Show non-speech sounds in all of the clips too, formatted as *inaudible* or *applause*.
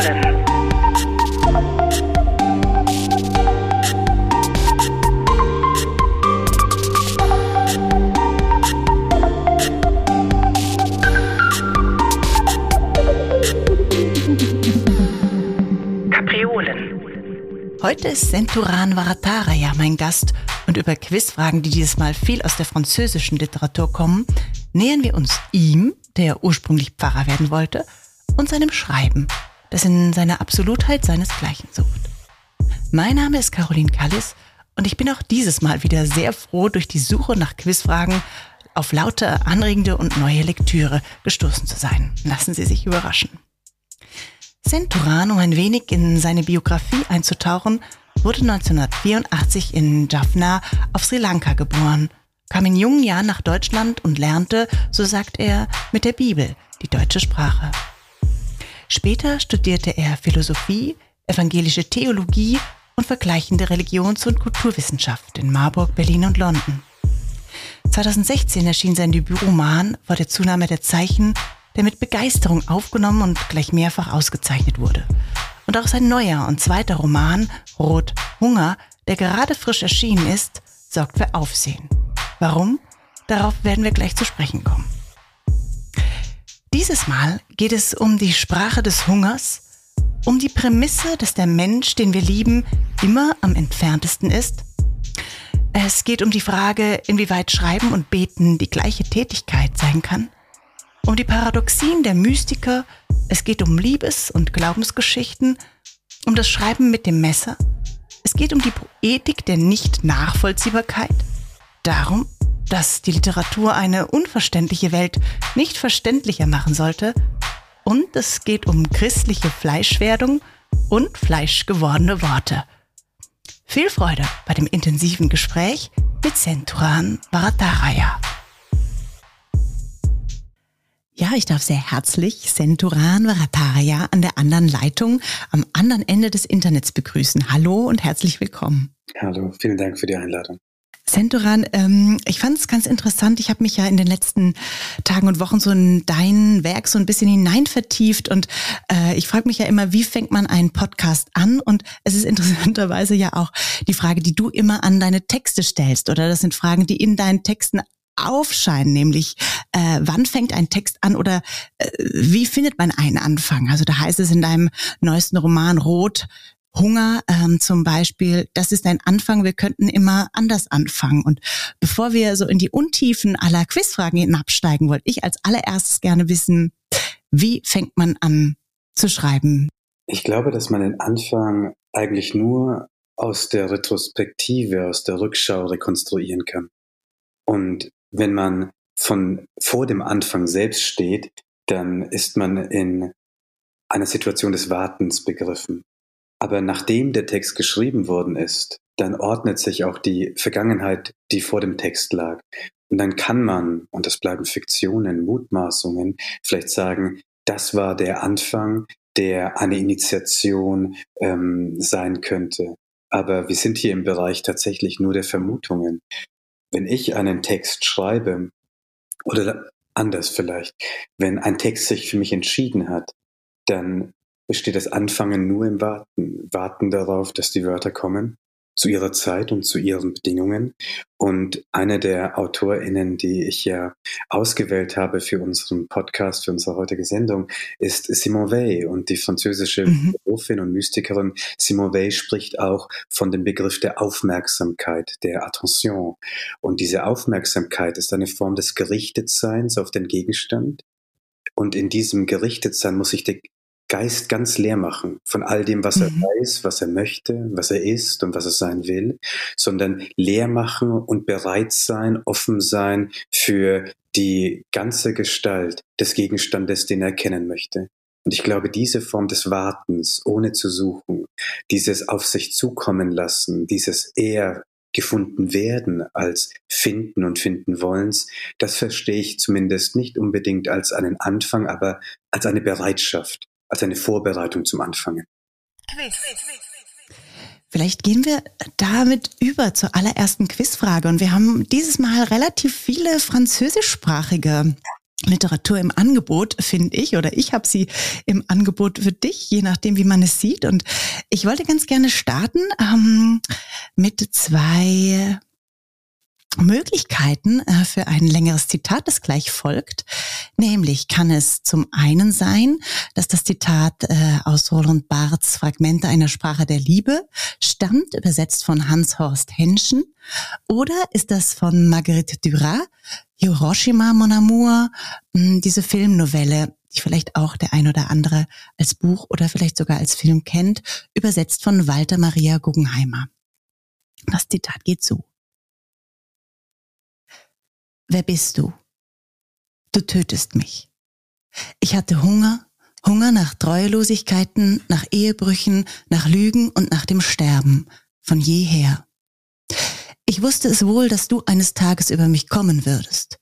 Kapriolen. Heute ist Senturan Varatara ja mein Gast. Und über Quizfragen, die dieses Mal viel aus der französischen Literatur kommen, nähern wir uns ihm, der ursprünglich Pfarrer werden wollte, und seinem Schreiben, das in seiner Absolutheit seinesgleichen sucht. Mein Name ist Caroline Kallis und ich bin auch dieses Mal wieder sehr froh, durch die Suche nach Quizfragen auf lauter anregende und neue Lektüre gestoßen zu sein. Lassen Sie sich überraschen. Centuran, um ein wenig in seine Biografie einzutauchen, wurde 1984 in Jaffna auf Sri Lanka geboren, kam in jungen Jahren nach Deutschland und lernte, so sagt er, mit der Bibel die deutsche Sprache. Später studierte er Philosophie, evangelische Theologie und vergleichende Religions- und Kulturwissenschaft in Marburg, Berlin und London. 2016 erschien sein Debütroman vor der Zunahme der Zeichen der mit Begeisterung aufgenommen und gleich mehrfach ausgezeichnet wurde. Und auch sein neuer und zweiter Roman, Rot Hunger, der gerade frisch erschienen ist, sorgt für Aufsehen. Warum? Darauf werden wir gleich zu sprechen kommen. Dieses Mal geht es um die Sprache des Hungers, um die Prämisse, dass der Mensch, den wir lieben, immer am entferntesten ist. Es geht um die Frage, inwieweit Schreiben und Beten die gleiche Tätigkeit sein kann. Um die Paradoxien der Mystiker, es geht um Liebes- und Glaubensgeschichten, um das Schreiben mit dem Messer, es geht um die Poetik der Nicht-Nachvollziehbarkeit, darum, dass die Literatur eine unverständliche Welt nicht verständlicher machen sollte, und es geht um christliche Fleischwerdung und fleischgewordene Worte. Viel Freude bei dem intensiven Gespräch mit Centuran Varataraya. Ja, ich darf sehr herzlich Senturan Varataria an der anderen Leitung am anderen Ende des Internets begrüßen. Hallo und herzlich willkommen. Hallo, vielen Dank für die Einladung. Senturan, ähm, ich fand es ganz interessant. Ich habe mich ja in den letzten Tagen und Wochen so in dein Werk so ein bisschen hinein vertieft und äh, ich frage mich ja immer, wie fängt man einen Podcast an? Und es ist interessanterweise ja auch die Frage, die du immer an deine Texte stellst, oder das sind Fragen, die in deinen Texten aufscheinen, nämlich äh, wann fängt ein Text an oder äh, wie findet man einen Anfang? Also da heißt es in deinem neuesten Roman Rot, Hunger ähm, zum Beispiel, das ist ein Anfang, wir könnten immer anders anfangen. Und bevor wir so in die Untiefen aller Quizfragen hinabsteigen, wollte ich als allererstes gerne wissen, wie fängt man an zu schreiben? Ich glaube, dass man den Anfang eigentlich nur aus der Retrospektive, aus der Rückschau rekonstruieren kann. Und wenn man von vor dem Anfang selbst steht, dann ist man in einer Situation des Wartens begriffen. Aber nachdem der Text geschrieben worden ist, dann ordnet sich auch die Vergangenheit, die vor dem Text lag. Und dann kann man, und das bleiben Fiktionen, Mutmaßungen, vielleicht sagen, das war der Anfang, der eine Initiation ähm, sein könnte. Aber wir sind hier im Bereich tatsächlich nur der Vermutungen wenn ich einen Text schreibe, oder anders vielleicht, wenn ein Text sich für mich entschieden hat, dann besteht das Anfangen nur im Warten, warten darauf, dass die Wörter kommen zu ihrer Zeit und zu ihren Bedingungen. Und eine der AutorInnen, die ich ja ausgewählt habe für unseren Podcast, für unsere heutige Sendung, ist Simone Weil. Und die französische mhm. Philosophin und Mystikerin Simone Weil spricht auch von dem Begriff der Aufmerksamkeit, der Attention. Und diese Aufmerksamkeit ist eine Form des Gerichtetseins auf den Gegenstand. Und in diesem Gerichtetsein muss ich Geist ganz leer machen von all dem, was er mhm. weiß, was er möchte, was er ist und was er sein will, sondern leer machen und bereit sein, offen sein für die ganze Gestalt des Gegenstandes, den er kennen möchte. Und ich glaube, diese Form des Wartens, ohne zu suchen, dieses auf sich zukommen lassen, dieses eher gefunden werden als finden und finden wollens, das verstehe ich zumindest nicht unbedingt als einen Anfang, aber als eine Bereitschaft, als eine Vorbereitung zum Anfangen. Vielleicht gehen wir damit über zur allerersten Quizfrage. Und wir haben dieses Mal relativ viele französischsprachige Literatur im Angebot, finde ich, oder ich habe sie im Angebot für dich, je nachdem, wie man es sieht. Und ich wollte ganz gerne starten ähm, mit zwei Möglichkeiten äh, für ein längeres Zitat, das gleich folgt. Nämlich kann es zum einen sein, dass das Zitat äh, aus Roland Barths Fragmente einer Sprache der Liebe stammt, übersetzt von Hans-Horst Henschen. Oder ist das von Marguerite Duras, Hiroshima Mon Amour, hm, diese Filmnovelle, die vielleicht auch der ein oder andere als Buch oder vielleicht sogar als Film kennt, übersetzt von Walter Maria Guggenheimer. Das Zitat geht so. Wer bist du? Du tötest mich. Ich hatte Hunger, Hunger nach Treuelosigkeiten, nach Ehebrüchen, nach Lügen und nach dem Sterben, von jeher. Ich wusste es wohl, dass du eines Tages über mich kommen würdest.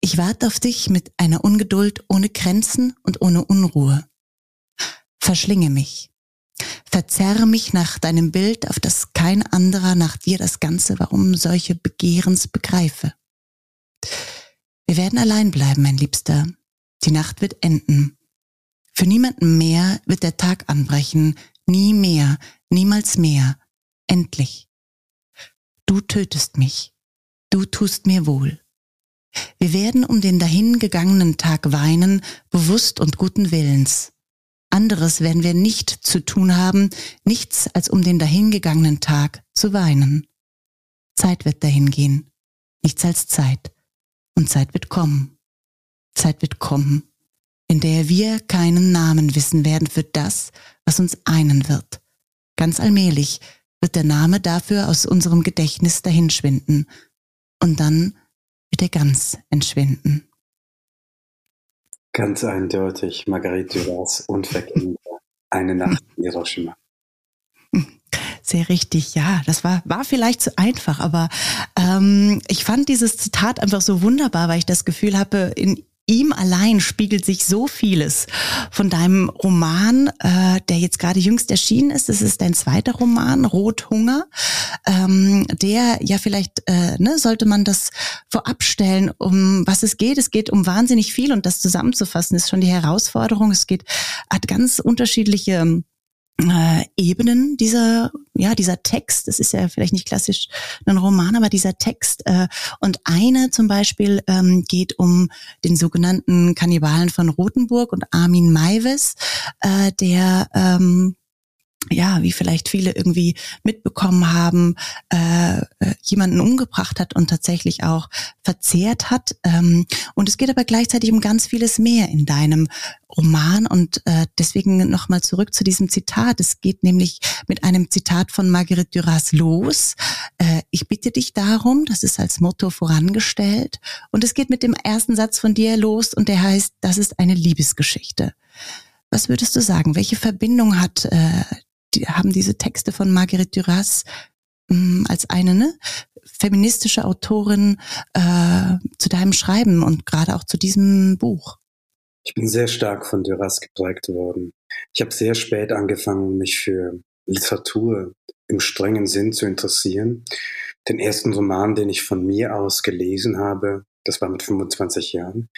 Ich warte auf dich mit einer Ungeduld ohne Grenzen und ohne Unruhe. Verschlinge mich. Verzerre mich nach deinem Bild, auf das kein anderer nach dir das Ganze, warum solche Begehrens begreife. Wir werden allein bleiben, mein Liebster. Die Nacht wird enden. Für niemanden mehr wird der Tag anbrechen. Nie mehr, niemals mehr. Endlich. Du tötest mich. Du tust mir wohl. Wir werden um den dahingegangenen Tag weinen, bewusst und guten Willens. Anderes werden wir nicht zu tun haben, nichts als um den dahingegangenen Tag zu weinen. Zeit wird dahingehen, nichts als Zeit und Zeit wird kommen. Zeit wird kommen, in der wir keinen Namen wissen werden für das, was uns einen wird. Ganz allmählich wird der Name dafür aus unserem Gedächtnis dahinschwinden und dann wird er ganz entschwinden. Ganz eindeutig, Margarete Duras unverkennbar. Eine Nacht in Hiroshima. Sehr richtig, ja. Das war, war vielleicht zu einfach, aber ähm, ich fand dieses Zitat einfach so wunderbar, weil ich das Gefühl habe, in ihm allein spiegelt sich so vieles von deinem Roman, äh, der jetzt gerade jüngst erschienen ist. Das ist dein zweiter Roman, Rothunger, ähm, der ja vielleicht, äh, ne, sollte man das vorab stellen, um was es geht. Es geht um wahnsinnig viel und das zusammenzufassen ist schon die Herausforderung. Es geht, hat ganz unterschiedliche äh, Ebenen dieser ja dieser Text das ist ja vielleicht nicht klassisch ein Roman aber dieser Text äh, und eine zum Beispiel ähm, geht um den sogenannten Kannibalen von Rothenburg und Armin Maivis äh, der ähm, ja, wie vielleicht viele irgendwie mitbekommen haben, äh, äh, jemanden umgebracht hat und tatsächlich auch verzehrt hat. Ähm, und es geht aber gleichzeitig um ganz vieles mehr in deinem Roman und äh, deswegen nochmal zurück zu diesem Zitat. Es geht nämlich mit einem Zitat von Marguerite Duras los. Äh, ich bitte dich darum, das ist als Motto vorangestellt und es geht mit dem ersten Satz von dir los und der heißt, das ist eine Liebesgeschichte. Was würdest du sagen? Welche Verbindung hat äh, die haben diese Texte von Marguerite Duras mh, mm, als eine ne, feministische Autorin äh, zu deinem Schreiben und gerade auch zu diesem Buch? Ich bin sehr stark von Duras geprägt worden. Ich habe sehr spät angefangen, mich für Literatur im strengen Sinn zu interessieren. Den ersten Roman, den ich von mir aus gelesen habe, das war mit 25 Jahren,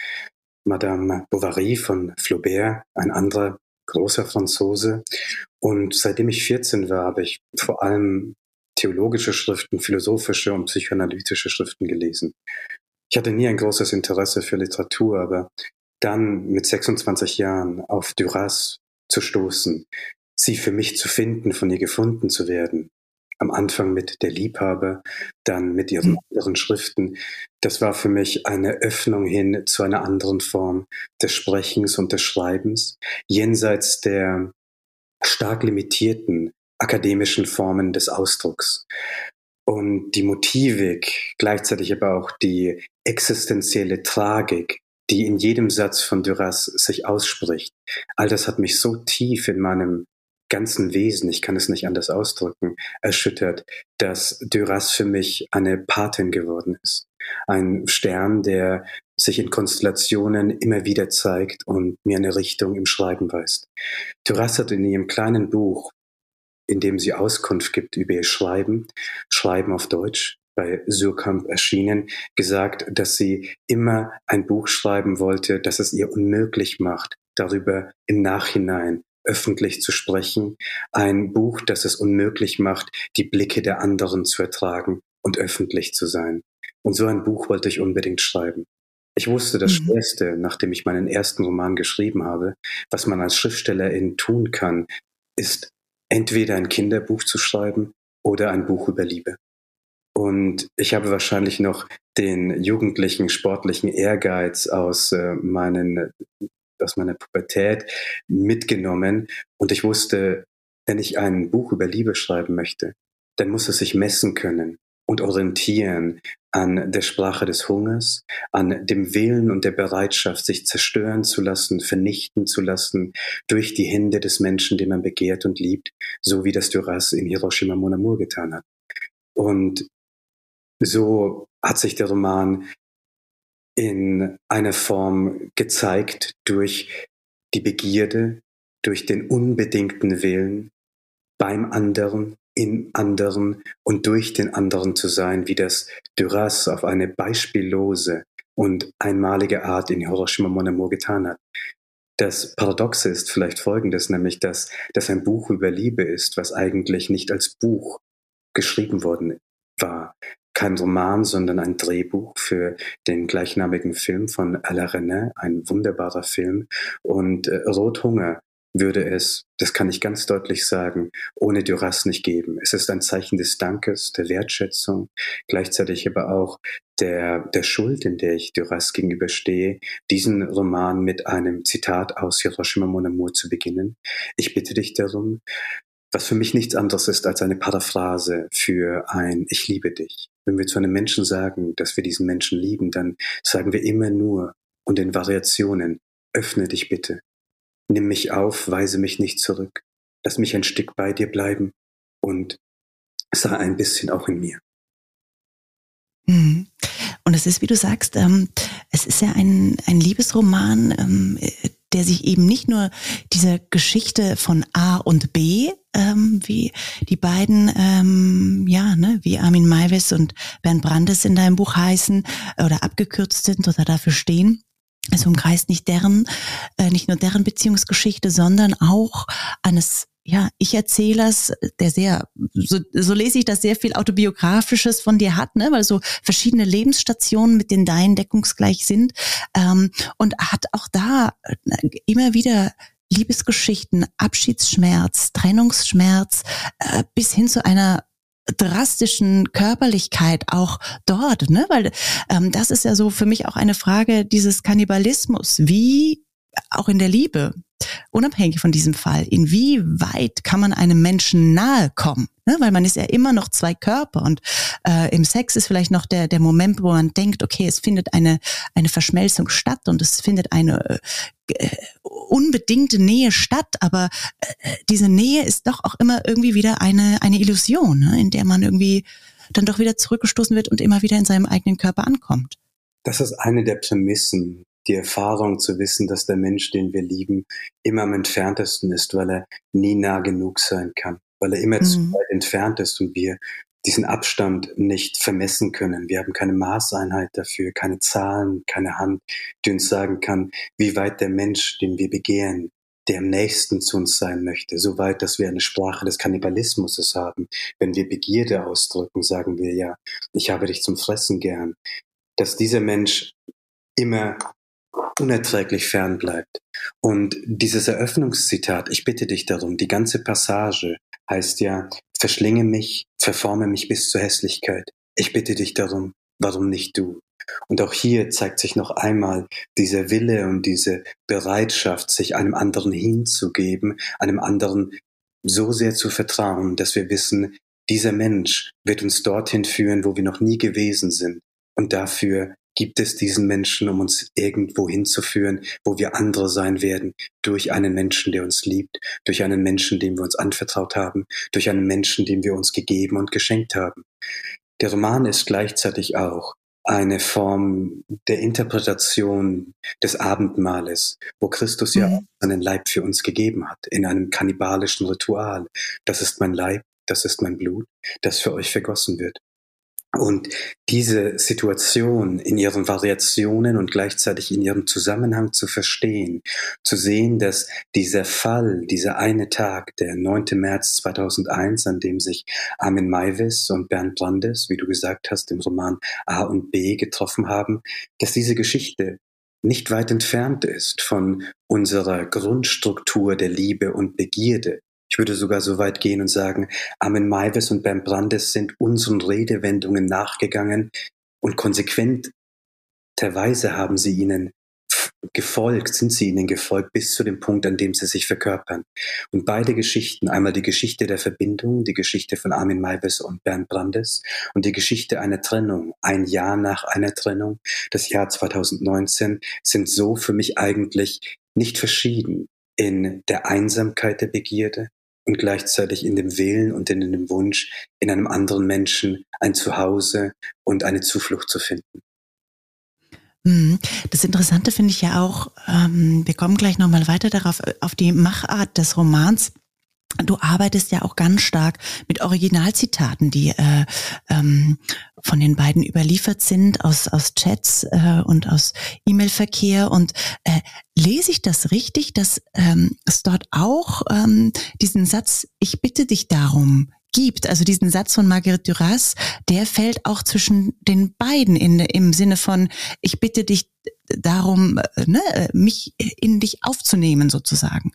Madame Bovary von Flaubert, ein anderer großer Franzose. Und seitdem ich 14 war, habe ich vor allem theologische Schriften, philosophische und psychoanalytische Schriften gelesen. Ich hatte nie ein großes Interesse für Literatur, aber dann mit 26 Jahren auf Duras zu stoßen, sie für mich zu finden, von ihr gefunden zu werden, am Anfang mit Der Liebhaber, dann mit ihren mhm. anderen Schriften. Das war für mich eine Öffnung hin zu einer anderen Form des Sprechens und des Schreibens, jenseits der stark limitierten akademischen Formen des Ausdrucks. Und die Motivik, gleichzeitig aber auch die existenzielle Tragik, die in jedem Satz von Duras sich ausspricht, all das hat mich so tief in meinem ganzen Wesen, ich kann es nicht anders ausdrücken, erschüttert, dass Duras für mich eine Patin geworden ist. Ein Stern, der sich in Konstellationen immer wieder zeigt und mir eine Richtung im Schreiben weist. Duras hat in ihrem kleinen Buch, in dem sie Auskunft gibt über ihr Schreiben, Schreiben auf Deutsch, bei Surkamp erschienen, gesagt, dass sie immer ein Buch schreiben wollte, das es ihr unmöglich macht, darüber im Nachhinein öffentlich zu sprechen, ein Buch, das es unmöglich macht, die Blicke der anderen zu ertragen und öffentlich zu sein. Und so ein Buch wollte ich unbedingt schreiben. Ich wusste, das mhm. Schwerste, nachdem ich meinen ersten Roman geschrieben habe, was man als Schriftstellerin tun kann, ist entweder ein Kinderbuch zu schreiben oder ein Buch über Liebe. Und ich habe wahrscheinlich noch den jugendlichen sportlichen Ehrgeiz aus äh, meinen aus meiner Pubertät mitgenommen und ich wusste, wenn ich ein Buch über Liebe schreiben möchte, dann muss es sich messen können und orientieren an der Sprache des Hungers, an dem Willen und der Bereitschaft, sich zerstören zu lassen, vernichten zu lassen durch die Hände des Menschen, den man begehrt und liebt, so wie das Duras in Hiroshima Mon Amour getan hat. Und so hat sich der Roman in einer Form gezeigt durch die Begierde, durch den unbedingten Willen beim anderen, in anderen und durch den anderen zu sein, wie das Duras auf eine beispiellose und einmalige Art in Hiroshima Mon Amour getan hat. Das Paradoxe ist vielleicht folgendes, nämlich dass das ein Buch über Liebe ist, was eigentlich nicht als Buch geschrieben worden war. Kein Roman, sondern ein Drehbuch für den gleichnamigen Film von Alain René, ein wunderbarer Film. Und äh, Rothunger würde es, das kann ich ganz deutlich sagen, ohne Duras nicht geben. Es ist ein Zeichen des Dankes, der Wertschätzung, gleichzeitig aber auch der, der Schuld, in der ich Duras gegenüberstehe, diesen Roman mit einem Zitat aus Hiroshima Mon Amour zu beginnen. Ich bitte dich darum, was für mich nichts anderes ist als eine Paraphrase für ein Ich liebe dich. Wenn wir zu einem Menschen sagen, dass wir diesen Menschen lieben, dann sagen wir immer nur und in Variationen, öffne dich bitte, Nimm mich auf, weise mich nicht zurück. Lass mich ein Stück bei dir bleiben und sei ein bisschen auch in mir. Mhm. Und es ist, wie du sagst, ähm, es ist ja ein, ein Liebesroman, ähm, der sich eben nicht nur dieser Geschichte von A und B, ähm, wie die beiden, ähm, ja, ne, wie Armin Maivis und Bernd Brandes in deinem Buch heißen oder abgekürzt sind oder dafür stehen, es umkreist nicht deren, äh, nicht nur deren Beziehungsgeschichte, sondern auch eines ja, ich Erzählers, der sehr, so, so lese ich das sehr viel autobiografisches von dir hat, ne, weil so verschiedene Lebensstationen mit den deinen deckungsgleich sind ähm, und hat auch da äh, immer wieder Liebesgeschichten, Abschiedsschmerz, Trennungsschmerz äh, bis hin zu einer drastischen Körperlichkeit auch dort, ne? Weil ähm, das ist ja so für mich auch eine Frage dieses Kannibalismus. Wie auch in der Liebe, unabhängig von diesem Fall, inwieweit kann man einem Menschen nahe kommen? Ne? Weil man ist ja immer noch zwei Körper und äh, im Sex ist vielleicht noch der, der Moment, wo man denkt, okay, es findet eine, eine Verschmelzung statt und es findet eine äh, unbedingte Nähe statt, aber äh, diese Nähe ist doch auch immer irgendwie wieder eine, eine Illusion, ne? in der man irgendwie dann doch wieder zurückgestoßen wird und immer wieder in seinem eigenen Körper ankommt. Das ist eine der Prämissen die Erfahrung zu wissen, dass der Mensch, den wir lieben, immer am entferntesten ist, weil er nie nah genug sein kann, weil er immer mhm. zu weit entfernt ist und wir diesen Abstand nicht vermessen können. Wir haben keine Maßeinheit dafür, keine Zahlen, keine Hand, die uns sagen kann, wie weit der Mensch, den wir begehren, der am nächsten zu uns sein möchte, so weit, dass wir eine Sprache des Kannibalismus haben. Wenn wir Begierde ausdrücken, sagen wir ja, ich habe dich zum Fressen gern. Dass dieser Mensch immer unerträglich fern bleibt. Und dieses Eröffnungszitat, ich bitte dich darum, die ganze Passage heißt ja, verschlinge mich, verforme mich bis zur Hässlichkeit. Ich bitte dich darum, warum nicht du? Und auch hier zeigt sich noch einmal dieser Wille und diese Bereitschaft, sich einem anderen hinzugeben, einem anderen so sehr zu vertrauen, dass wir wissen, dieser Mensch wird uns dorthin führen, wo wir noch nie gewesen sind. Und dafür gibt es diesen Menschen, um uns irgendwo hinzuführen, wo wir andere sein werden, durch einen Menschen, der uns liebt, durch einen Menschen, dem wir uns anvertraut haben, durch einen Menschen, dem wir uns gegeben und geschenkt haben. Der Roman ist gleichzeitig auch eine Form der Interpretation des Abendmahles, wo Christus mhm. ja seinen Leib für uns gegeben hat, in einem kannibalischen Ritual. Das ist mein Leib, das ist mein Blut, das für euch vergossen wird. Und diese Situation in ihren Variationen und gleichzeitig in ihrem Zusammenhang zu verstehen, zu sehen, dass dieser Fall, dieser eine Tag, der 9. März 2001, an dem sich Armin Maivis und Bernd Brandes, wie du gesagt hast, im Roman A und B getroffen haben, dass diese Geschichte nicht weit entfernt ist von unserer Grundstruktur der Liebe und Begierde, ich würde sogar so weit gehen und sagen, Armin Maivis und Bernd Brandes sind unseren Redewendungen nachgegangen und konsequenterweise haben sie ihnen gefolgt, sind sie ihnen gefolgt bis zu dem Punkt, an dem sie sich verkörpern. Und beide Geschichten, einmal die Geschichte der Verbindung, die Geschichte von Armin Maivis und Bernd Brandes und die Geschichte einer Trennung, ein Jahr nach einer Trennung, das Jahr 2019, sind so für mich eigentlich nicht verschieden in der Einsamkeit der Begierde, und gleichzeitig in dem Willen und in dem Wunsch, in einem anderen Menschen ein Zuhause und eine Zuflucht zu finden. Mhm. Das Interessante finde ich ja auch, ähm, wir kommen gleich nochmal weiter darauf, auf die Machart des Romans. Du arbeitest ja auch ganz stark mit Originalzitaten, die äh, ähm, von den beiden überliefert sind aus aus Chats äh, und aus E-Mail-Verkehr. Und äh, lese ich das richtig, dass ähm, es dort auch ähm, diesen Satz "Ich bitte dich darum" gibt, also diesen Satz von Marguerite Duras, der fällt auch zwischen den beiden in, im Sinne von "Ich bitte dich darum, äh, ne, mich in dich aufzunehmen" sozusagen.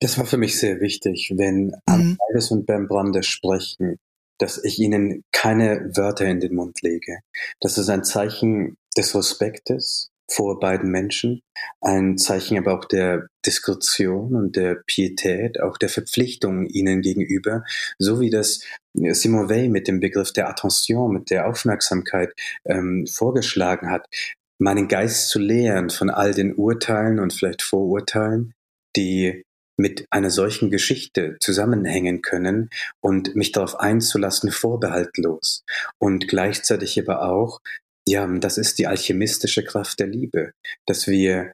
Das war für mich sehr wichtig, wenn mhm. Alves und Ben Brandes sprechen, dass ich ihnen keine Wörter in den Mund lege. Das ist ein Zeichen des Respektes vor beiden Menschen, ein Zeichen aber auch der Diskretion und der Pietät, auch der Verpflichtung ihnen gegenüber, so wie das Simon Weil mit dem Begriff der Attention, mit der Aufmerksamkeit ähm, vorgeschlagen hat, meinen Geist zu lehren von all den Urteilen und vielleicht Vorurteilen, die mit einer solchen Geschichte zusammenhängen können und mich darauf einzulassen, vorbehaltlos. Und gleichzeitig aber auch, ja, das ist die alchemistische Kraft der Liebe, dass wir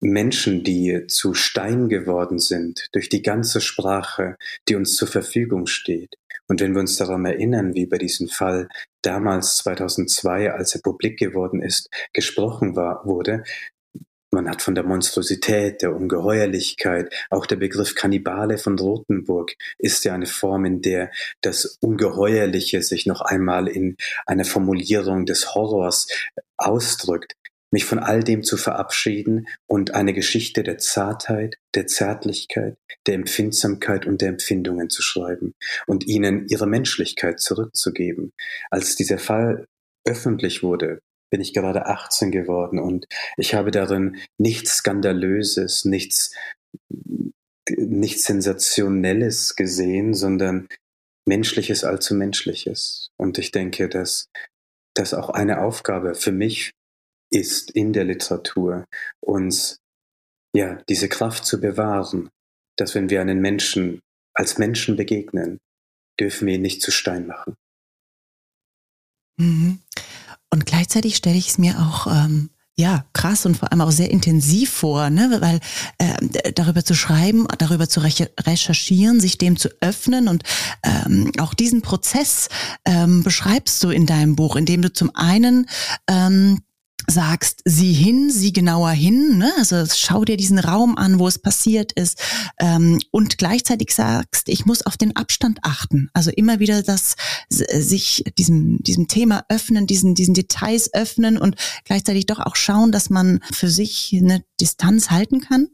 Menschen, die zu Stein geworden sind, durch die ganze Sprache, die uns zur Verfügung steht. Und wenn wir uns daran erinnern, wie bei diesem Fall damals 2002, als er publik geworden ist, gesprochen war, wurde, man hat von der Monstrosität, der Ungeheuerlichkeit, auch der Begriff Kannibale von Rothenburg ist ja eine Form, in der das Ungeheuerliche sich noch einmal in einer Formulierung des Horrors ausdrückt. Mich von all dem zu verabschieden und eine Geschichte der Zartheit, der Zärtlichkeit, der Empfindsamkeit und der Empfindungen zu schreiben und ihnen ihre Menschlichkeit zurückzugeben. Als dieser Fall öffentlich wurde, bin ich gerade 18 geworden und ich habe darin nichts Skandalöses, nichts, nichts Sensationelles gesehen, sondern Menschliches allzu Menschliches. Und ich denke, dass das auch eine Aufgabe für mich ist in der Literatur, uns ja diese Kraft zu bewahren, dass wenn wir einen Menschen als Menschen begegnen, dürfen wir ihn nicht zu Stein machen. Mhm. Und gleichzeitig stelle ich es mir auch ähm, ja krass und vor allem auch sehr intensiv vor, ne? weil äh, darüber zu schreiben, darüber zu recherchieren, sich dem zu öffnen und ähm, auch diesen Prozess ähm, beschreibst du in deinem Buch, indem du zum einen ähm, sagst, sieh hin, sieh genauer hin, ne? also schau dir diesen Raum an, wo es passiert ist ähm, und gleichzeitig sagst, ich muss auf den Abstand achten, also immer wieder das sich diesem diesem Thema öffnen, diesen diesen Details öffnen und gleichzeitig doch auch schauen, dass man für sich eine Distanz halten kann.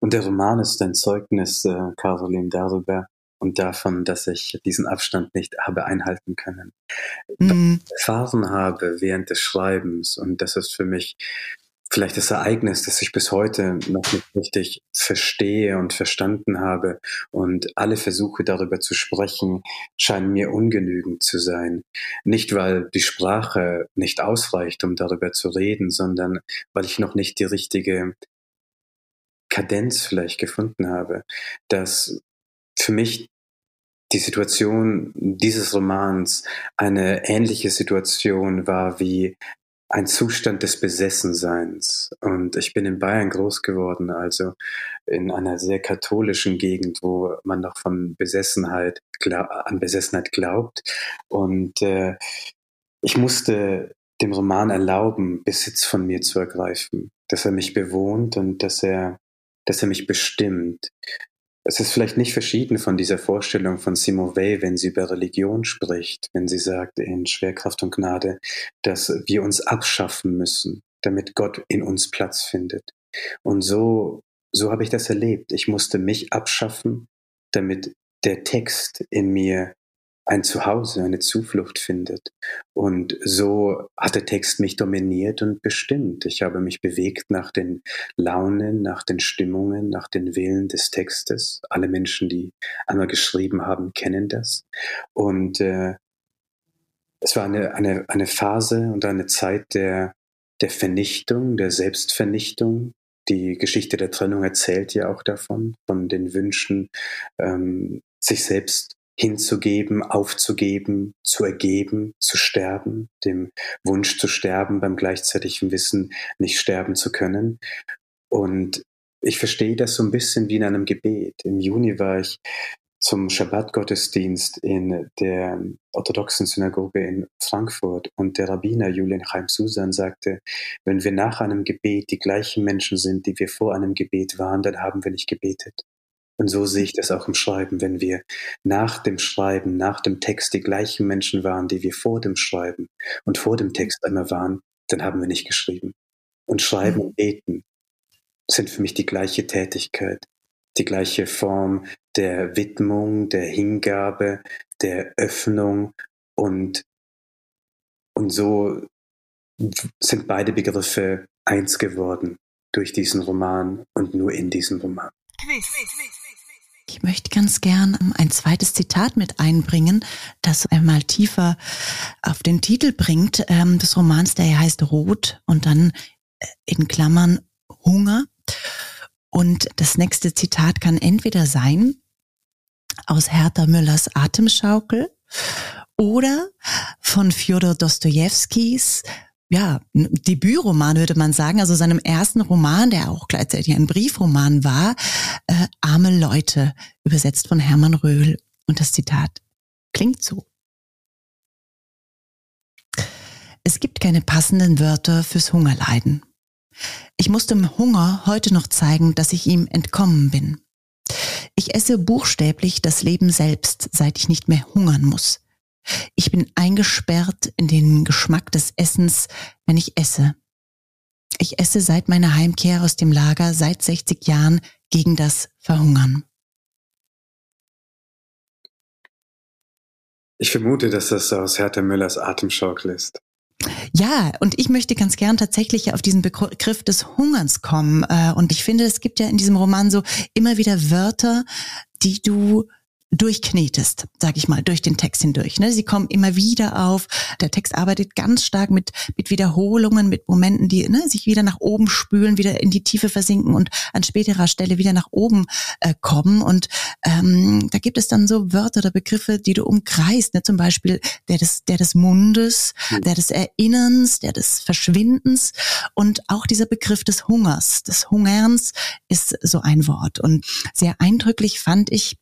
Und der Roman ist ein Zeugnis, äh, Caroline, darüber, und davon, dass ich diesen Abstand nicht habe einhalten können. Mhm. Erfahren habe während des Schreibens und das ist für mich vielleicht das Ereignis, das ich bis heute noch nicht richtig verstehe und verstanden habe. Und alle Versuche darüber zu sprechen, scheinen mir ungenügend zu sein. Nicht, weil die Sprache nicht ausreicht, um darüber zu reden, sondern weil ich noch nicht die richtige Kadenz vielleicht gefunden habe, dass für mich die Situation dieses Romans eine ähnliche Situation war wie ein Zustand des Besessenseins. Und ich bin in Bayern groß geworden, also in einer sehr katholischen Gegend, wo man noch von Besessenheit, an Besessenheit glaubt. Und äh, ich musste dem Roman erlauben, Besitz von mir zu ergreifen, dass er mich bewohnt und dass er, dass er mich bestimmt. Es ist vielleicht nicht verschieden von dieser Vorstellung von Simone Weil, wenn sie über Religion spricht, wenn sie sagt in Schwerkraft und Gnade, dass wir uns abschaffen müssen, damit Gott in uns Platz findet. Und so, so habe ich das erlebt. Ich musste mich abschaffen, damit der Text in mir ein Zuhause, eine Zuflucht findet. Und so hat der Text mich dominiert und bestimmt. Ich habe mich bewegt nach den Launen, nach den Stimmungen, nach den Willen des Textes. Alle Menschen, die einmal geschrieben haben, kennen das. Und äh, es war eine, eine, eine Phase und eine Zeit der, der Vernichtung, der Selbstvernichtung. Die Geschichte der Trennung erzählt ja auch davon, von den Wünschen, ähm, sich selbst hinzugeben, aufzugeben, zu ergeben, zu sterben, dem Wunsch zu sterben, beim gleichzeitigen Wissen, nicht sterben zu können. Und ich verstehe das so ein bisschen wie in einem Gebet. Im Juni war ich zum Schabbat-Gottesdienst in der orthodoxen Synagoge in Frankfurt und der Rabbiner Julian Chaim Susan sagte, wenn wir nach einem Gebet die gleichen Menschen sind, die wir vor einem Gebet waren, dann haben wir nicht gebetet. Und so sehe ich das auch im Schreiben, wenn wir nach dem Schreiben, nach dem Text die gleichen Menschen waren, die wir vor dem Schreiben und vor dem Text einmal waren, dann haben wir nicht geschrieben. Und Schreiben und Beten sind für mich die gleiche Tätigkeit, die gleiche Form der Widmung, der Hingabe, der Öffnung und, und so sind beide Begriffe eins geworden durch diesen Roman und nur in diesem Roman. Quiz. Ich möchte ganz gern ein zweites Zitat mit einbringen, das einmal tiefer auf den Titel bringt ähm, des Romans, der heißt Rot und dann äh, in Klammern Hunger. Und das nächste Zitat kann entweder sein aus Hertha Müllers Atemschaukel oder von Fjodor Dostojewskis ja, Debütroman würde man sagen, also seinem ersten Roman, der auch gleichzeitig ein Briefroman war, äh, Arme Leute, übersetzt von Hermann Röhl. Und das Zitat klingt so. Es gibt keine passenden Wörter fürs Hungerleiden. Ich muss dem Hunger heute noch zeigen, dass ich ihm entkommen bin. Ich esse buchstäblich das Leben selbst, seit ich nicht mehr hungern muss. Ich bin eingesperrt in den Geschmack des Essens, wenn ich esse. Ich esse seit meiner Heimkehr aus dem Lager seit 60 Jahren gegen das Verhungern. Ich vermute, dass das aus Hertha Müllers Atemschaukel ist. Ja, und ich möchte ganz gern tatsächlich auf diesen Begriff des Hungerns kommen. Äh, und ich finde, es gibt ja in diesem Roman so immer wieder Wörter, die du durchknetest, sag ich mal, durch den Text hindurch. Ne? Sie kommen immer wieder auf. Der Text arbeitet ganz stark mit, mit Wiederholungen, mit Momenten, die ne, sich wieder nach oben spülen, wieder in die Tiefe versinken und an späterer Stelle wieder nach oben äh, kommen. Und ähm, da gibt es dann so Wörter oder Begriffe, die du umkreist. Ne? Zum Beispiel der des, der des Mundes, der des Erinnerns, der des Verschwindens und auch dieser Begriff des Hungers, des Hungerns ist so ein Wort. Und sehr eindrücklich fand ich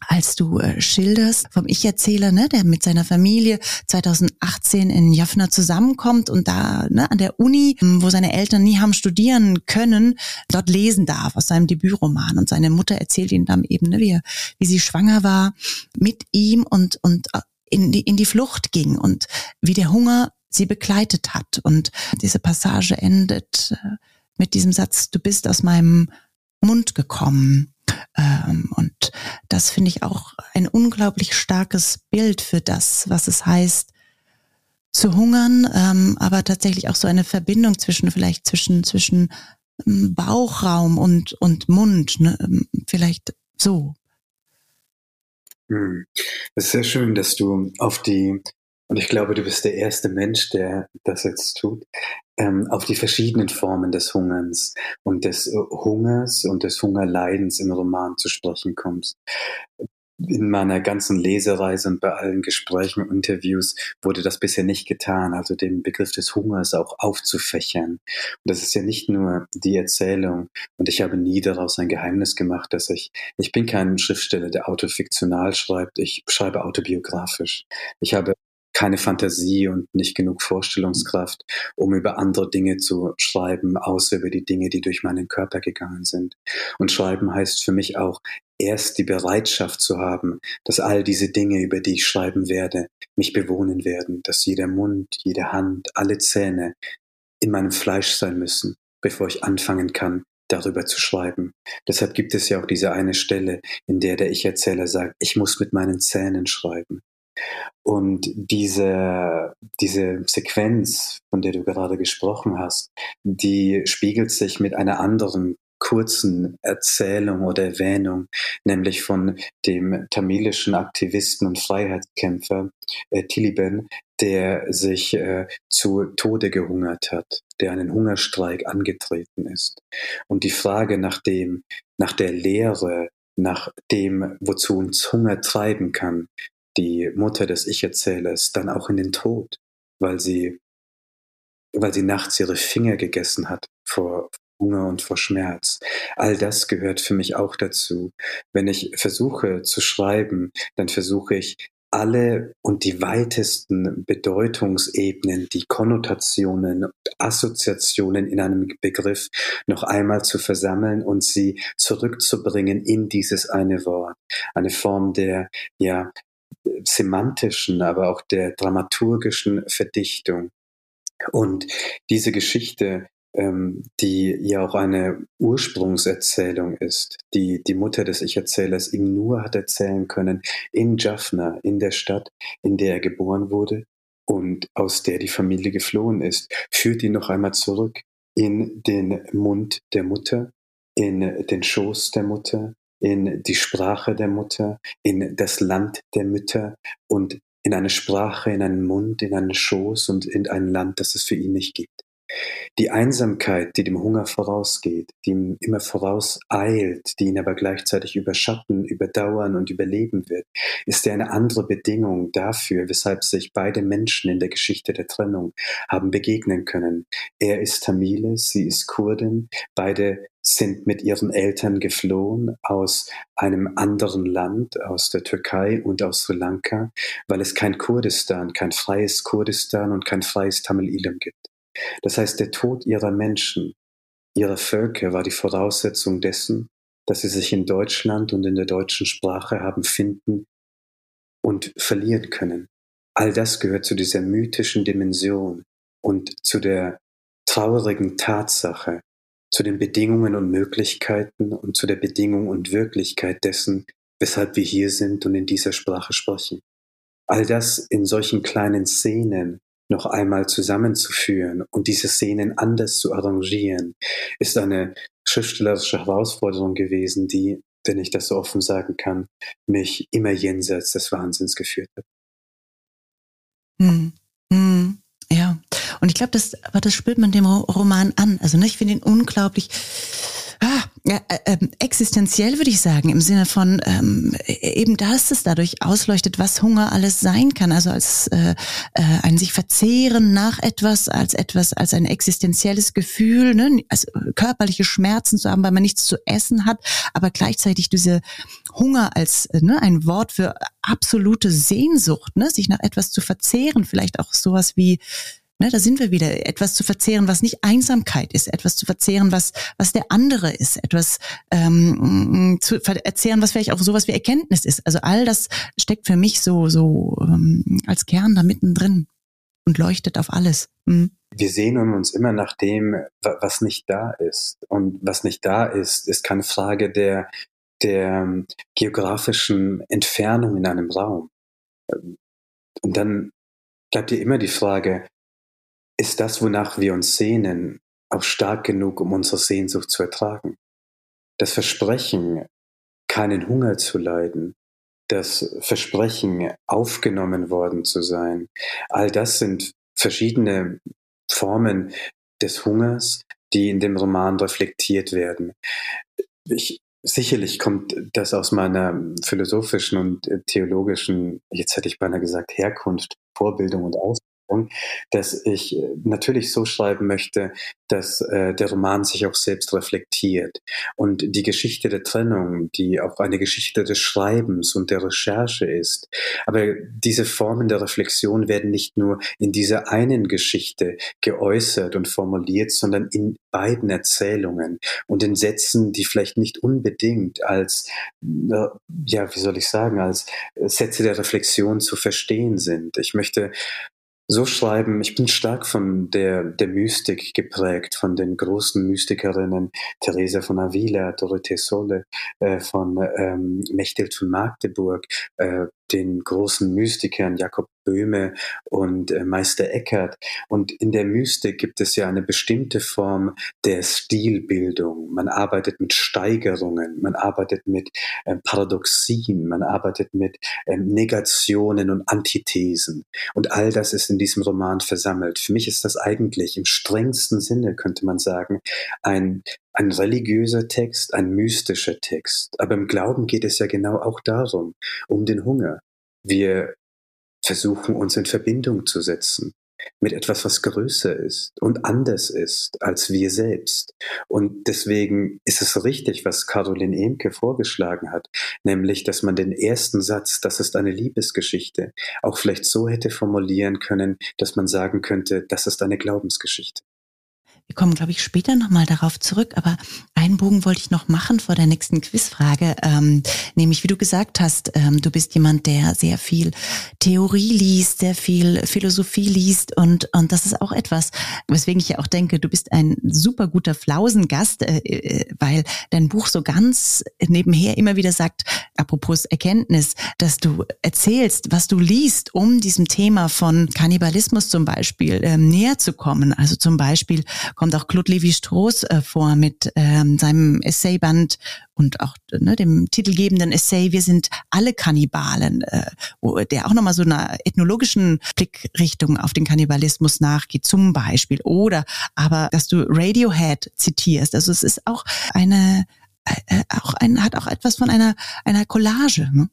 als du äh, schilderst vom Ich-Erzähler, ne, der mit seiner Familie 2018 in Jaffna zusammenkommt und da ne, an der Uni, ähm, wo seine Eltern nie haben studieren können, dort lesen darf aus seinem Debütroman. Und seine Mutter erzählt ihm dann eben, ne, wie, er, wie sie schwanger war mit ihm und, und äh, in die, in die Flucht ging und wie der Hunger sie begleitet hat. Und diese Passage endet äh, mit diesem Satz, du bist aus meinem Mund gekommen. Ähm, und das finde ich auch ein unglaublich starkes Bild für das, was es heißt, zu hungern, ähm, aber tatsächlich auch so eine Verbindung zwischen, vielleicht zwischen, zwischen ähm, Bauchraum und, und Mund, ne? vielleicht so. Hm. Es ist sehr schön, dass du auf die und ich glaube, du bist der erste Mensch, der das jetzt tut, ähm, auf die verschiedenen Formen des Hungerns und des äh, Hungers und des Hungerleidens im Roman zu sprechen kommst in meiner ganzen Lesereise und bei allen Gesprächen Interviews wurde das bisher nicht getan, also den Begriff des Hungers auch aufzufächern. Und das ist ja nicht nur die Erzählung. Und ich habe nie daraus ein Geheimnis gemacht, dass ich, ich bin kein Schriftsteller, der autofiktional schreibt, ich schreibe autobiografisch. Ich habe keine Fantasie und nicht genug Vorstellungskraft, um über andere Dinge zu schreiben, außer über die Dinge, die durch meinen Körper gegangen sind. Und schreiben heißt für mich auch, erst die Bereitschaft zu haben, dass all diese Dinge, über die ich schreiben werde, mich bewohnen werden, dass jeder Mund, jede Hand, alle Zähne in meinem Fleisch sein müssen, bevor ich anfangen kann, darüber zu schreiben. Deshalb gibt es ja auch diese eine Stelle, in der der Ich-Erzähler sagt, ich muss mit meinen Zähnen schreiben. Und diese, diese Sequenz, von der du gerade gesprochen hast, die spiegelt sich mit einer anderen kurzen Erzählung oder Erwähnung, nämlich von dem tamilischen Aktivisten und Freiheitskämpfer äh, Tiliban, der sich äh, zu Tode gehungert hat, der einen Hungerstreik angetreten ist. Und die Frage nach dem, nach der Lehre, nach dem, wozu uns Hunger treiben kann, die Mutter des Ich-Erzählers dann auch in den Tod, weil sie, weil sie nachts ihre Finger gegessen hat vor, Hunger und vor Schmerz. All das gehört für mich auch dazu. Wenn ich versuche zu schreiben, dann versuche ich alle und die weitesten Bedeutungsebenen, die Konnotationen und Assoziationen in einem Begriff noch einmal zu versammeln und sie zurückzubringen in dieses eine Wort. Eine Form der, ja, semantischen, aber auch der dramaturgischen Verdichtung. Und diese Geschichte ähm, die ja auch eine Ursprungserzählung ist, die die Mutter des Ich-Erzählers ihm nur hat erzählen können in Jaffna, in der Stadt, in der er geboren wurde und aus der die Familie geflohen ist, führt ihn noch einmal zurück in den Mund der Mutter, in den Schoß der Mutter, in die Sprache der Mutter, in das Land der Mütter und in eine Sprache, in einen Mund, in einen Schoß und in ein Land, das es für ihn nicht gibt. Die Einsamkeit, die dem Hunger vorausgeht, die ihm immer vorauseilt, die ihn aber gleichzeitig überschatten, überdauern und überleben wird, ist ja eine andere Bedingung dafür, weshalb sich beide Menschen in der Geschichte der Trennung haben begegnen können. Er ist Tamile, sie ist Kurdin, beide sind mit ihren Eltern geflohen aus einem anderen Land, aus der Türkei und aus Sri Lanka, weil es kein Kurdistan, kein freies Kurdistan und kein freies Tamil Ilm gibt. Das heißt, der Tod ihrer Menschen, ihrer Völker war die Voraussetzung dessen, dass sie sich in Deutschland und in der deutschen Sprache haben finden und verlieren können. All das gehört zu dieser mythischen Dimension und zu der traurigen Tatsache, zu den Bedingungen und Möglichkeiten und zu der Bedingung und Wirklichkeit dessen, weshalb wir hier sind und in dieser Sprache sprechen. All das in solchen kleinen Szenen, noch einmal zusammenzuführen und diese Szenen anders zu arrangieren, ist eine schriftstellerische Herausforderung gewesen, die, wenn ich das so offen sagen kann, mich immer jenseits des Wahnsinns geführt hat. Hm. Hm. Ja, und ich glaube, das, aber das spürt man dem Roman an. Also ne, ich finde ihn unglaublich ah, ja, äh, ähm, existenziell würde ich sagen, im Sinne von ähm, eben, dass es dadurch ausleuchtet, was Hunger alles sein kann. Also als äh, äh, ein sich verzehren nach etwas, als etwas, als ein existenzielles Gefühl, ne? also körperliche Schmerzen zu haben, weil man nichts zu essen hat, aber gleichzeitig diese Hunger als ne, ein Wort für absolute Sehnsucht, ne? sich nach etwas zu verzehren, vielleicht auch sowas wie Ne, da sind wir wieder, etwas zu verzehren, was nicht Einsamkeit ist, etwas zu verzehren, was, was der andere ist, etwas ähm, zu verzehren, was vielleicht auch sowas wie Erkenntnis ist. Also all das steckt für mich so, so ähm, als Kern da mittendrin und leuchtet auf alles. Mhm. Wir sehnen uns immer nach dem, was nicht da ist. Und was nicht da ist, ist keine Frage der, der ähm, geografischen Entfernung in einem Raum. Und dann bleibt dir immer die Frage, ist das, wonach wir uns sehnen, auch stark genug, um unsere Sehnsucht zu ertragen. Das Versprechen, keinen Hunger zu leiden, das Versprechen, aufgenommen worden zu sein, all das sind verschiedene Formen des Hungers, die in dem Roman reflektiert werden. Ich, sicherlich kommt das aus meiner philosophischen und theologischen, jetzt hätte ich beinahe gesagt, Herkunft, Vorbildung und Ausbildung dass ich äh, natürlich so schreiben möchte, dass äh, der Roman sich auch selbst reflektiert. Und die Geschichte der Trennung, die auch eine Geschichte des Schreibens und der Recherche ist. Aber diese Formen der Reflexion werden nicht nur in dieser einen Geschichte geäußert und formuliert, sondern in beiden Erzählungen und in Sätzen, die vielleicht nicht unbedingt als, ja, wie soll ich sagen, als Sätze der Reflexion zu verstehen sind. Ich möchte so schreiben, ich bin stark von der, der Mystik geprägt, von den großen Mystikerinnen Teresa von Avila, Dorothee Solle, äh, von ähm, Mechthild von Magdeburg, äh, den großen Mystikern Jakob Böhme und äh, Meister Eckhart. Und in der Mystik gibt es ja eine bestimmte Form der Stilbildung. Man arbeitet mit Steigerungen, man arbeitet mit äh, Paradoxien, man arbeitet mit äh, Negationen und Antithesen. Und all das ist in diesem Roman versammelt. Für mich ist das eigentlich im strengsten Sinne, könnte man sagen, ein ein religiöser Text, ein mystischer Text. Aber im Glauben geht es ja genau auch darum, um den Hunger. Wir versuchen uns in Verbindung zu setzen mit etwas, was größer ist und anders ist als wir selbst. Und deswegen ist es richtig, was Caroline Emke vorgeschlagen hat, nämlich, dass man den ersten Satz, das ist eine Liebesgeschichte, auch vielleicht so hätte formulieren können, dass man sagen könnte, das ist eine Glaubensgeschichte. Wir kommen, glaube ich, später nochmal darauf zurück, aber einen Bogen wollte ich noch machen vor der nächsten Quizfrage, ähm, nämlich wie du gesagt hast, ähm, du bist jemand, der sehr viel Theorie liest, sehr viel Philosophie liest und, und das ist auch etwas, weswegen ich ja auch denke, du bist ein super guter Flausengast, äh, äh, weil dein Buch so ganz nebenher immer wieder sagt, apropos Erkenntnis, dass du erzählst, was du liest, um diesem Thema von Kannibalismus zum Beispiel ähm, näher zu kommen. Also zum Beispiel kommt auch Claude Lévi-Strauss äh, vor mit ähm, seinem Essayband und auch ne, dem titelgebenden Essay Wir sind alle Kannibalen, äh, wo der auch nochmal so einer ethnologischen Blickrichtung auf den Kannibalismus nachgeht, zum Beispiel. Oder aber, dass du Radiohead zitierst. Also es ist auch eine, äh, auch ein, hat auch etwas von einer, einer Collage. Ne?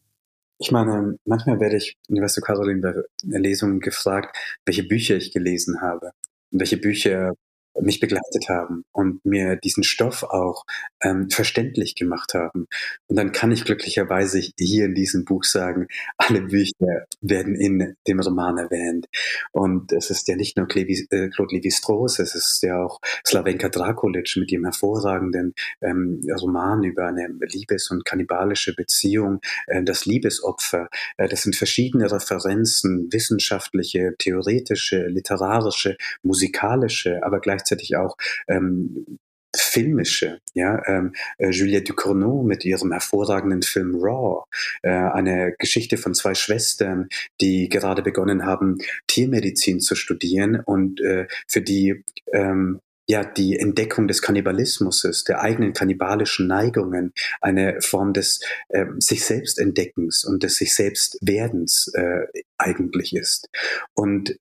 Ich meine, manchmal werde ich, weißt du, Caroline, bei Lesungen gefragt, welche Bücher ich gelesen habe, welche Bücher mich begleitet haben und mir diesen Stoff auch ähm, verständlich gemacht haben. Und dann kann ich glücklicherweise hier in diesem Buch sagen, alle Bücher werden in dem Roman erwähnt. Und es ist ja nicht nur äh, Claude Lévi-Strauss, es ist ja auch Slavenka Drakulic mit ihrem hervorragenden ähm, Roman über eine Liebes- und kannibalische Beziehung, äh, das Liebesopfer. Äh, das sind verschiedene Referenzen, wissenschaftliche, theoretische, literarische, musikalische, aber gleichzeitig gleichzeitig auch ähm, filmische, ja, ähm, äh, Juliette Ducournau mit ihrem hervorragenden Film Raw, äh, eine Geschichte von zwei Schwestern, die gerade begonnen haben, Tiermedizin zu studieren und äh, für die ähm, ja, die Entdeckung des Kannibalismus der eigenen kannibalischen Neigungen, eine Form des äh, sich selbst Entdeckens und des sich selbst Werdens äh, eigentlich ist. Und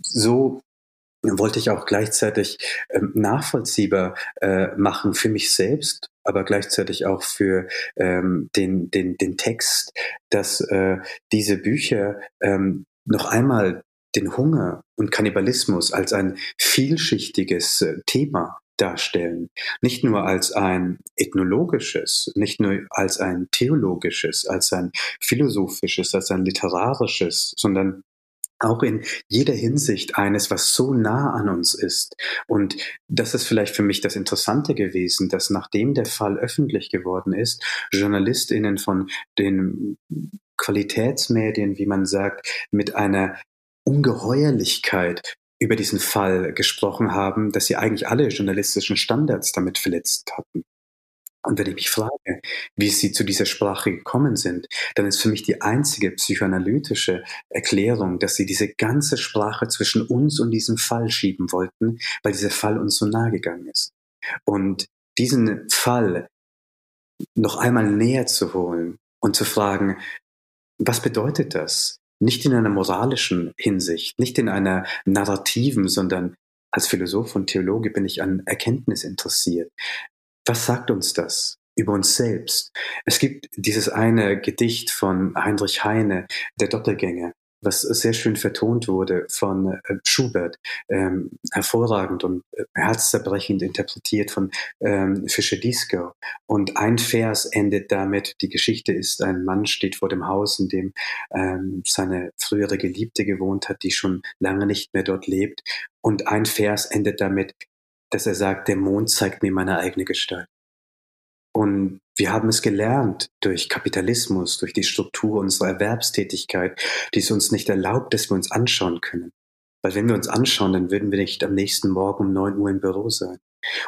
so wollte ich auch gleichzeitig ähm, nachvollziehbar äh, machen für mich selbst, aber gleichzeitig auch für ähm, den, den, den Text, dass äh, diese Bücher ähm, noch einmal den Hunger und Kannibalismus als ein vielschichtiges äh, Thema darstellen. Nicht nur als ein ethnologisches, nicht nur als ein theologisches, als ein philosophisches, als ein literarisches, sondern auch in jeder Hinsicht eines, was so nah an uns ist. Und das ist vielleicht für mich das Interessante gewesen, dass nachdem der Fall öffentlich geworden ist, Journalistinnen von den Qualitätsmedien, wie man sagt, mit einer Ungeheuerlichkeit über diesen Fall gesprochen haben, dass sie eigentlich alle journalistischen Standards damit verletzt hatten. Und wenn ich mich frage, wie sie zu dieser Sprache gekommen sind, dann ist für mich die einzige psychoanalytische Erklärung, dass sie diese ganze Sprache zwischen uns und diesem Fall schieben wollten, weil dieser Fall uns so nahe gegangen ist. Und diesen Fall noch einmal näher zu holen und zu fragen, was bedeutet das? Nicht in einer moralischen Hinsicht, nicht in einer narrativen, sondern als Philosoph und Theologe bin ich an Erkenntnis interessiert. Was sagt uns das über uns selbst? Es gibt dieses eine Gedicht von Heinrich Heine, der Doppelgänger, was sehr schön vertont wurde von äh, Schubert, ähm, hervorragend und äh, herzzerbrechend interpretiert von ähm, Fischer Disco. Und ein Vers endet damit, die Geschichte ist, ein Mann steht vor dem Haus, in dem ähm, seine frühere Geliebte gewohnt hat, die schon lange nicht mehr dort lebt. Und ein Vers endet damit, dass er sagt, der Mond zeigt mir meine eigene Gestalt. Und wir haben es gelernt durch Kapitalismus, durch die Struktur unserer Erwerbstätigkeit, die es uns nicht erlaubt, dass wir uns anschauen können. Weil wenn wir uns anschauen, dann würden wir nicht am nächsten Morgen um neun Uhr im Büro sein.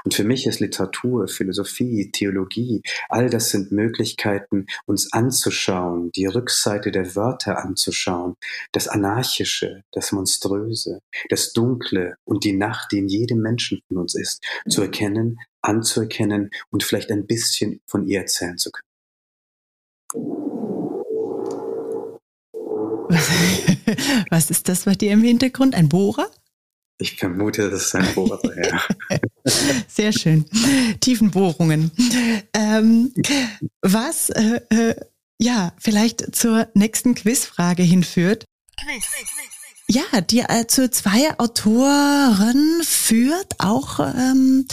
Und für mich ist Literatur, Philosophie, Theologie, all das sind Möglichkeiten, uns anzuschauen, die Rückseite der Wörter anzuschauen, das Anarchische, das Monströse, das Dunkle und die Nacht, die in jedem Menschen von uns ist, zu erkennen, anzuerkennen und vielleicht ein bisschen von ihr erzählen zu können. *laughs* Was ist das bei dir im Hintergrund? Ein Bohrer? Ich vermute, das ist ein Bohrer, *laughs* ja. Sehr schön. Tiefenbohrungen. Ähm, was, äh, äh, ja, vielleicht zur nächsten Quizfrage hinführt. Quiz. Ja, die äh, zu zwei Autoren führt, auch ähm,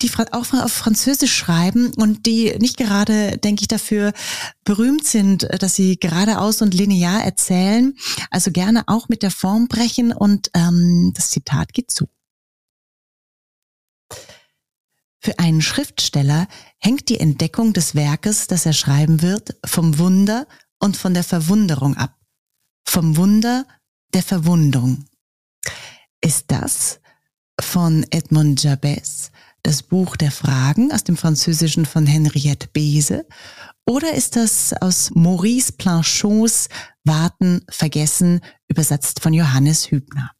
die auch auf Französisch schreiben und die nicht gerade, denke ich, dafür berühmt sind, dass sie geradeaus und linear erzählen, also gerne auch mit der Form brechen und ähm, das Zitat geht zu. Für einen Schriftsteller hängt die Entdeckung des Werkes, das er schreiben wird, vom Wunder und von der Verwunderung ab. Vom Wunder der Verwundung. Ist das von Edmond Jabez, das Buch der Fragen aus dem Französischen von Henriette Bese? Oder ist das aus Maurice Planchots Warten, Vergessen, übersetzt von Johannes Hübner?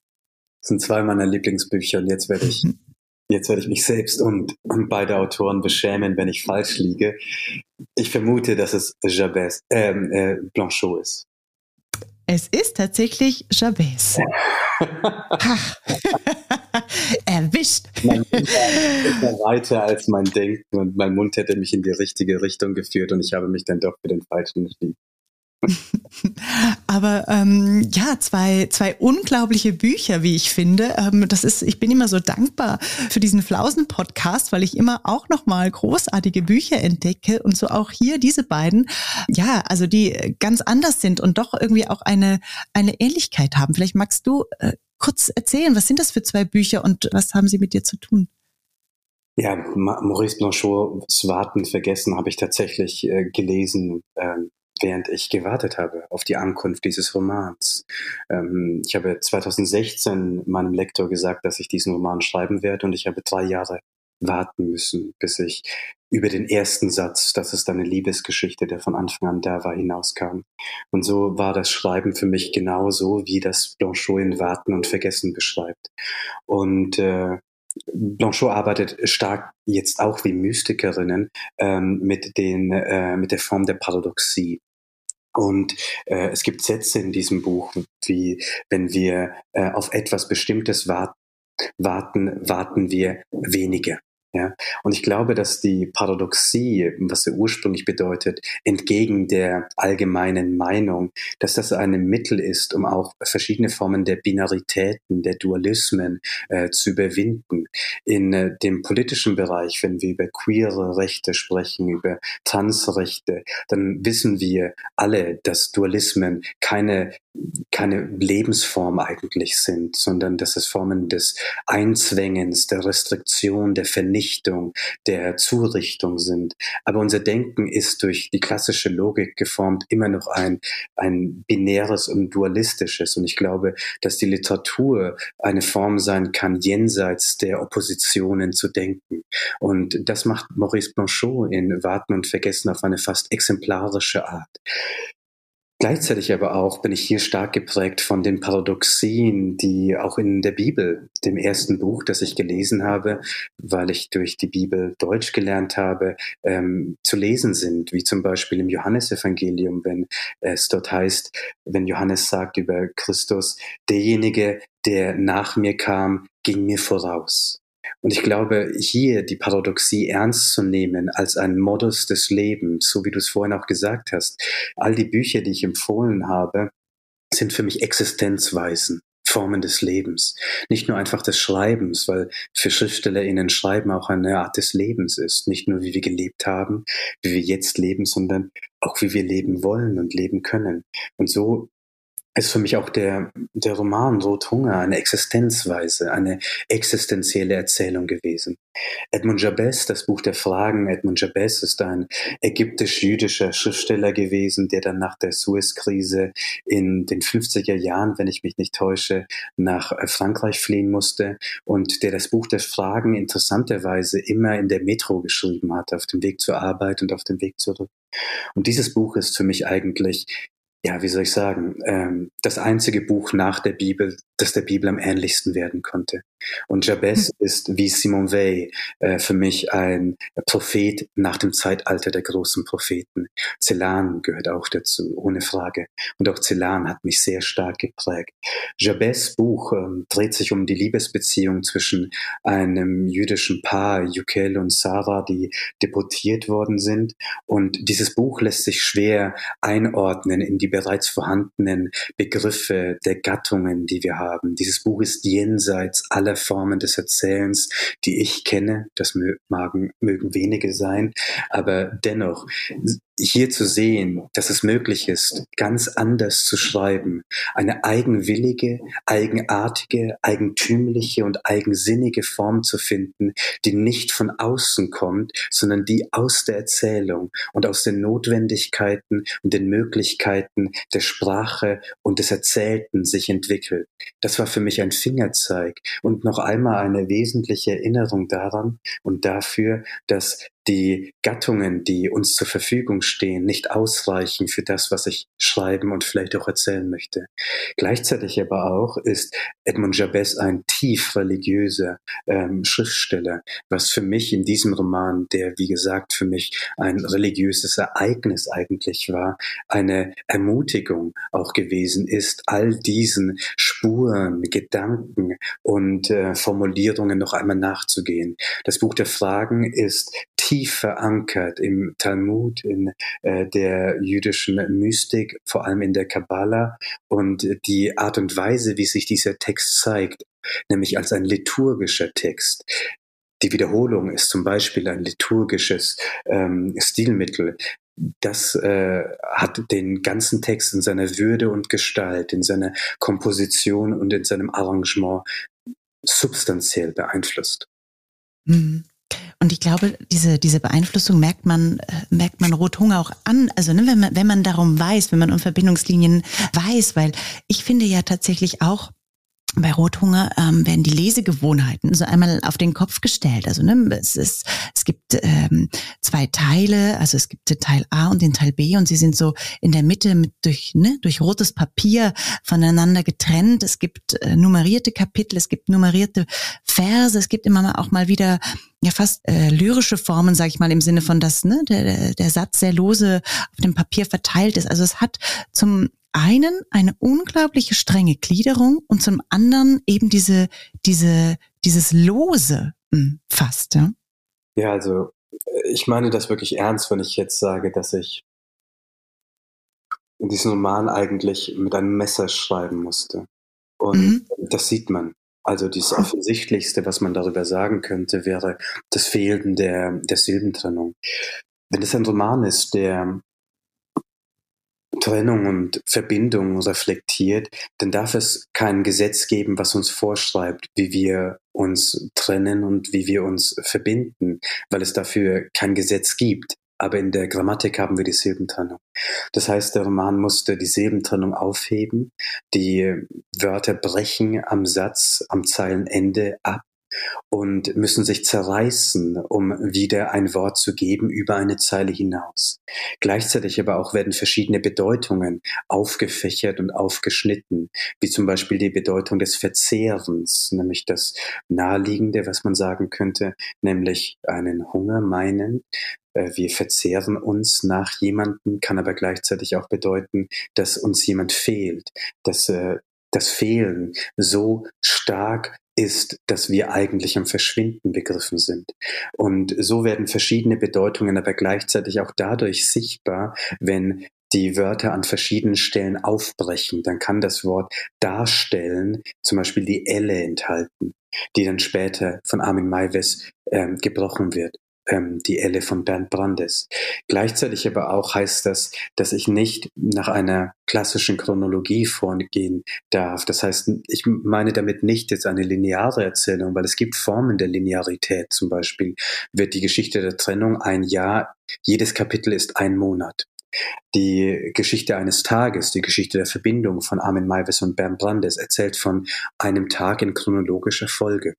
Das sind zwei meiner Lieblingsbücher und jetzt werde ich, jetzt werde ich mich selbst und, und beide Autoren beschämen, wenn ich falsch liege. Ich vermute, dass es Jabez, äh, äh, Blanchot ist. Es ist tatsächlich Jabez. *laughs* Erwischt. Mein Mund war weiter als mein Denken und mein Mund hätte mich in die richtige Richtung geführt und ich habe mich dann doch für den falschen entschieden. *laughs* Aber ähm, ja, zwei, zwei unglaubliche Bücher, wie ich finde. Ähm, das ist, ich bin immer so dankbar für diesen Flausen-Podcast, weil ich immer auch nochmal großartige Bücher entdecke und so auch hier diese beiden, ja, also die ganz anders sind und doch irgendwie auch eine, eine Ähnlichkeit haben. Vielleicht magst du äh, kurz erzählen, was sind das für zwei Bücher und was haben sie mit dir zu tun? Ja, Maurice Blanchots Warten vergessen habe ich tatsächlich äh, gelesen. Ähm, während ich gewartet habe auf die Ankunft dieses Romans. Ähm, ich habe 2016 meinem Lektor gesagt, dass ich diesen Roman schreiben werde und ich habe drei Jahre warten müssen, bis ich über den ersten Satz, das ist eine Liebesgeschichte, der von Anfang an da war, hinauskam. Und so war das Schreiben für mich genauso, wie das Blanchot in Warten und Vergessen beschreibt. Und äh, Blanchot arbeitet stark jetzt auch wie Mystikerinnen ähm, mit, den, äh, mit der Form der Paradoxie. Und äh, es gibt Sätze in diesem Buch, wie wenn wir äh, auf etwas Bestimmtes warten, warten, warten wir weniger. Ja, und ich glaube, dass die Paradoxie, was sie ursprünglich bedeutet, entgegen der allgemeinen Meinung, dass das ein Mittel ist, um auch verschiedene Formen der Binaritäten, der Dualismen äh, zu überwinden. In äh, dem politischen Bereich, wenn wir über queere Rechte sprechen, über Transrechte, dann wissen wir alle, dass Dualismen keine keine Lebensform eigentlich sind, sondern dass es Formen des Einzwängens, der Restriktion, der Vernichtung, der Zurichtung sind. Aber unser Denken ist durch die klassische Logik geformt immer noch ein, ein binäres und dualistisches. Und ich glaube, dass die Literatur eine Form sein kann, jenseits der Oppositionen zu denken. Und das macht Maurice Blanchot in Warten und Vergessen auf eine fast exemplarische Art. Gleichzeitig aber auch bin ich hier stark geprägt von den Paradoxien, die auch in der Bibel, dem ersten Buch, das ich gelesen habe, weil ich durch die Bibel Deutsch gelernt habe, ähm, zu lesen sind, wie zum Beispiel im Johannesevangelium, wenn es dort heißt, wenn Johannes sagt über Christus, derjenige, der nach mir kam, ging mir voraus. Und ich glaube, hier die Paradoxie ernst zu nehmen als ein Modus des Lebens, so wie du es vorhin auch gesagt hast. All die Bücher, die ich empfohlen habe, sind für mich Existenzweisen. Formen des Lebens. Nicht nur einfach des Schreibens, weil für SchriftstellerInnen Schreiben auch eine Art des Lebens ist. Nicht nur, wie wir gelebt haben, wie wir jetzt leben, sondern auch, wie wir leben wollen und leben können. Und so ist für mich auch der, der Roman Rothunger eine Existenzweise, eine existenzielle Erzählung gewesen. Edmund Jabez, das Buch der Fragen, Edmund Jabez ist ein ägyptisch-jüdischer Schriftsteller gewesen, der dann nach der Suez-Krise in den 50er Jahren, wenn ich mich nicht täusche, nach Frankreich fliehen musste und der das Buch der Fragen interessanterweise immer in der Metro geschrieben hat, auf dem Weg zur Arbeit und auf dem Weg zurück. Und dieses Buch ist für mich eigentlich ja, wie soll ich sagen, ähm, das einzige Buch nach der Bibel, das der Bibel am ähnlichsten werden konnte. Und Jabez hm. ist wie Simon Weil äh, für mich ein Prophet nach dem Zeitalter der großen Propheten. Celan gehört auch dazu, ohne Frage. Und auch Celan hat mich sehr stark geprägt. Jabez Buch ähm, dreht sich um die Liebesbeziehung zwischen einem jüdischen Paar, Yukel und Sarah, die deportiert worden sind. Und dieses Buch lässt sich schwer einordnen in die bereits vorhandenen Begriffe der Gattungen, die wir haben. Dieses Buch ist jenseits aller Formen des Erzählens, die ich kenne. Das mögen, mögen wenige sein, aber dennoch hier zu sehen, dass es möglich ist, ganz anders zu schreiben, eine eigenwillige, eigenartige, eigentümliche und eigensinnige Form zu finden, die nicht von außen kommt, sondern die aus der Erzählung und aus den Notwendigkeiten und den Möglichkeiten der Sprache und des Erzählten sich entwickelt. Das war für mich ein Fingerzeig und noch einmal eine wesentliche Erinnerung daran und dafür, dass die Gattungen, die uns zur Verfügung stehen, nicht ausreichen für das, was ich schreiben und vielleicht auch erzählen möchte. Gleichzeitig aber auch ist Edmund Jabez ein tief religiöser ähm, Schriftsteller, was für mich in diesem Roman, der wie gesagt für mich ein religiöses Ereignis eigentlich war, eine Ermutigung auch gewesen ist, all diesen Spuren, Gedanken und äh, Formulierungen noch einmal nachzugehen. Das Buch der Fragen ist tief verankert im Talmud, in äh, der jüdischen Mystik, vor allem in der Kabbala. Und die Art und Weise, wie sich dieser Text zeigt, nämlich als ein liturgischer Text, die Wiederholung ist zum Beispiel ein liturgisches ähm, Stilmittel. Das äh, hat den ganzen Text in seiner Würde und Gestalt, in seiner Komposition und in seinem Arrangement substanziell beeinflusst. Mhm. Und ich glaube, diese, diese Beeinflussung merkt man, äh, merkt man Rothunger auch an. Also, ne, wenn man, wenn man darum weiß, wenn man um Verbindungslinien weiß, weil ich finde ja tatsächlich auch, bei Rothunger ähm, werden die Lesegewohnheiten so einmal auf den Kopf gestellt. Also ne, es, ist, es gibt ähm, zwei Teile, also es gibt den Teil A und den Teil B und sie sind so in der Mitte mit durch, ne, durch rotes Papier voneinander getrennt. Es gibt äh, nummerierte Kapitel, es gibt nummerierte Verse, es gibt immer mal auch mal wieder ja fast äh, lyrische Formen, sage ich mal, im Sinne von, dass ne, der, der Satz sehr lose auf dem Papier verteilt ist. Also es hat zum einen eine unglaubliche strenge Gliederung und zum anderen eben diese, diese, dieses Lose hm, fast. Ja? ja, also ich meine das wirklich ernst, wenn ich jetzt sage, dass ich in diesem Roman eigentlich mit einem Messer schreiben musste. Und mhm. das sieht man. Also das Offensichtlichste, was man darüber sagen könnte, wäre das Fehlen der, der Silbentrennung. Wenn es ein Roman ist, der Trennung und Verbindung reflektiert, dann darf es kein Gesetz geben, was uns vorschreibt, wie wir uns trennen und wie wir uns verbinden, weil es dafür kein Gesetz gibt. Aber in der Grammatik haben wir die Silbentrennung. Das heißt, der Roman musste die Silbentrennung aufheben, die Wörter brechen am Satz, am Zeilenende ab und müssen sich zerreißen, um wieder ein Wort zu geben über eine Zeile hinaus. Gleichzeitig aber auch werden verschiedene Bedeutungen aufgefächert und aufgeschnitten, wie zum Beispiel die Bedeutung des Verzehrens, nämlich das Naheliegende, was man sagen könnte, nämlich einen Hunger meinen, äh, wir verzehren uns nach jemanden, kann aber gleichzeitig auch bedeuten, dass uns jemand fehlt, dass äh, das Fehlen so stark ist, dass wir eigentlich am Verschwinden begriffen sind. Und so werden verschiedene Bedeutungen aber gleichzeitig auch dadurch sichtbar, wenn die Wörter an verschiedenen Stellen aufbrechen, dann kann das Wort darstellen zum Beispiel die Elle enthalten, die dann später von Armin Maives ähm, gebrochen wird ähm, die Elle von Bernd Brandes. Gleichzeitig aber auch heißt das, dass ich nicht nach einer klassischen Chronologie vorgehen darf. Das heißt, ich meine damit nicht jetzt eine lineare Erzählung, weil es gibt Formen der Linearität. Zum Beispiel wird die Geschichte der Trennung ein Jahr, jedes Kapitel ist ein Monat. Die Geschichte eines Tages, die Geschichte der Verbindung von Armin Maivis und Bernd Brandes erzählt von einem Tag in chronologischer Folge.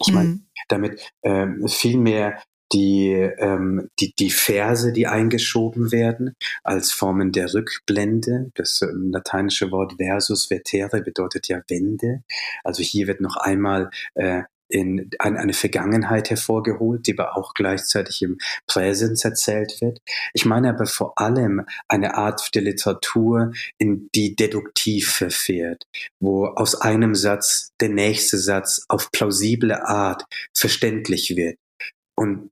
Ich meine, mhm. damit äh, vielmehr die, ähm, die, die Verse, die eingeschoben werden, als Formen der Rückblende. Das ähm, lateinische Wort versus vetere bedeutet ja Wende. Also hier wird noch einmal äh, in eine Vergangenheit hervorgeholt, die aber auch gleichzeitig im Präsens erzählt wird. Ich meine aber vor allem eine Art der Literatur, in die deduktiv verfährt, wo aus einem Satz der nächste Satz auf plausible Art verständlich wird. Und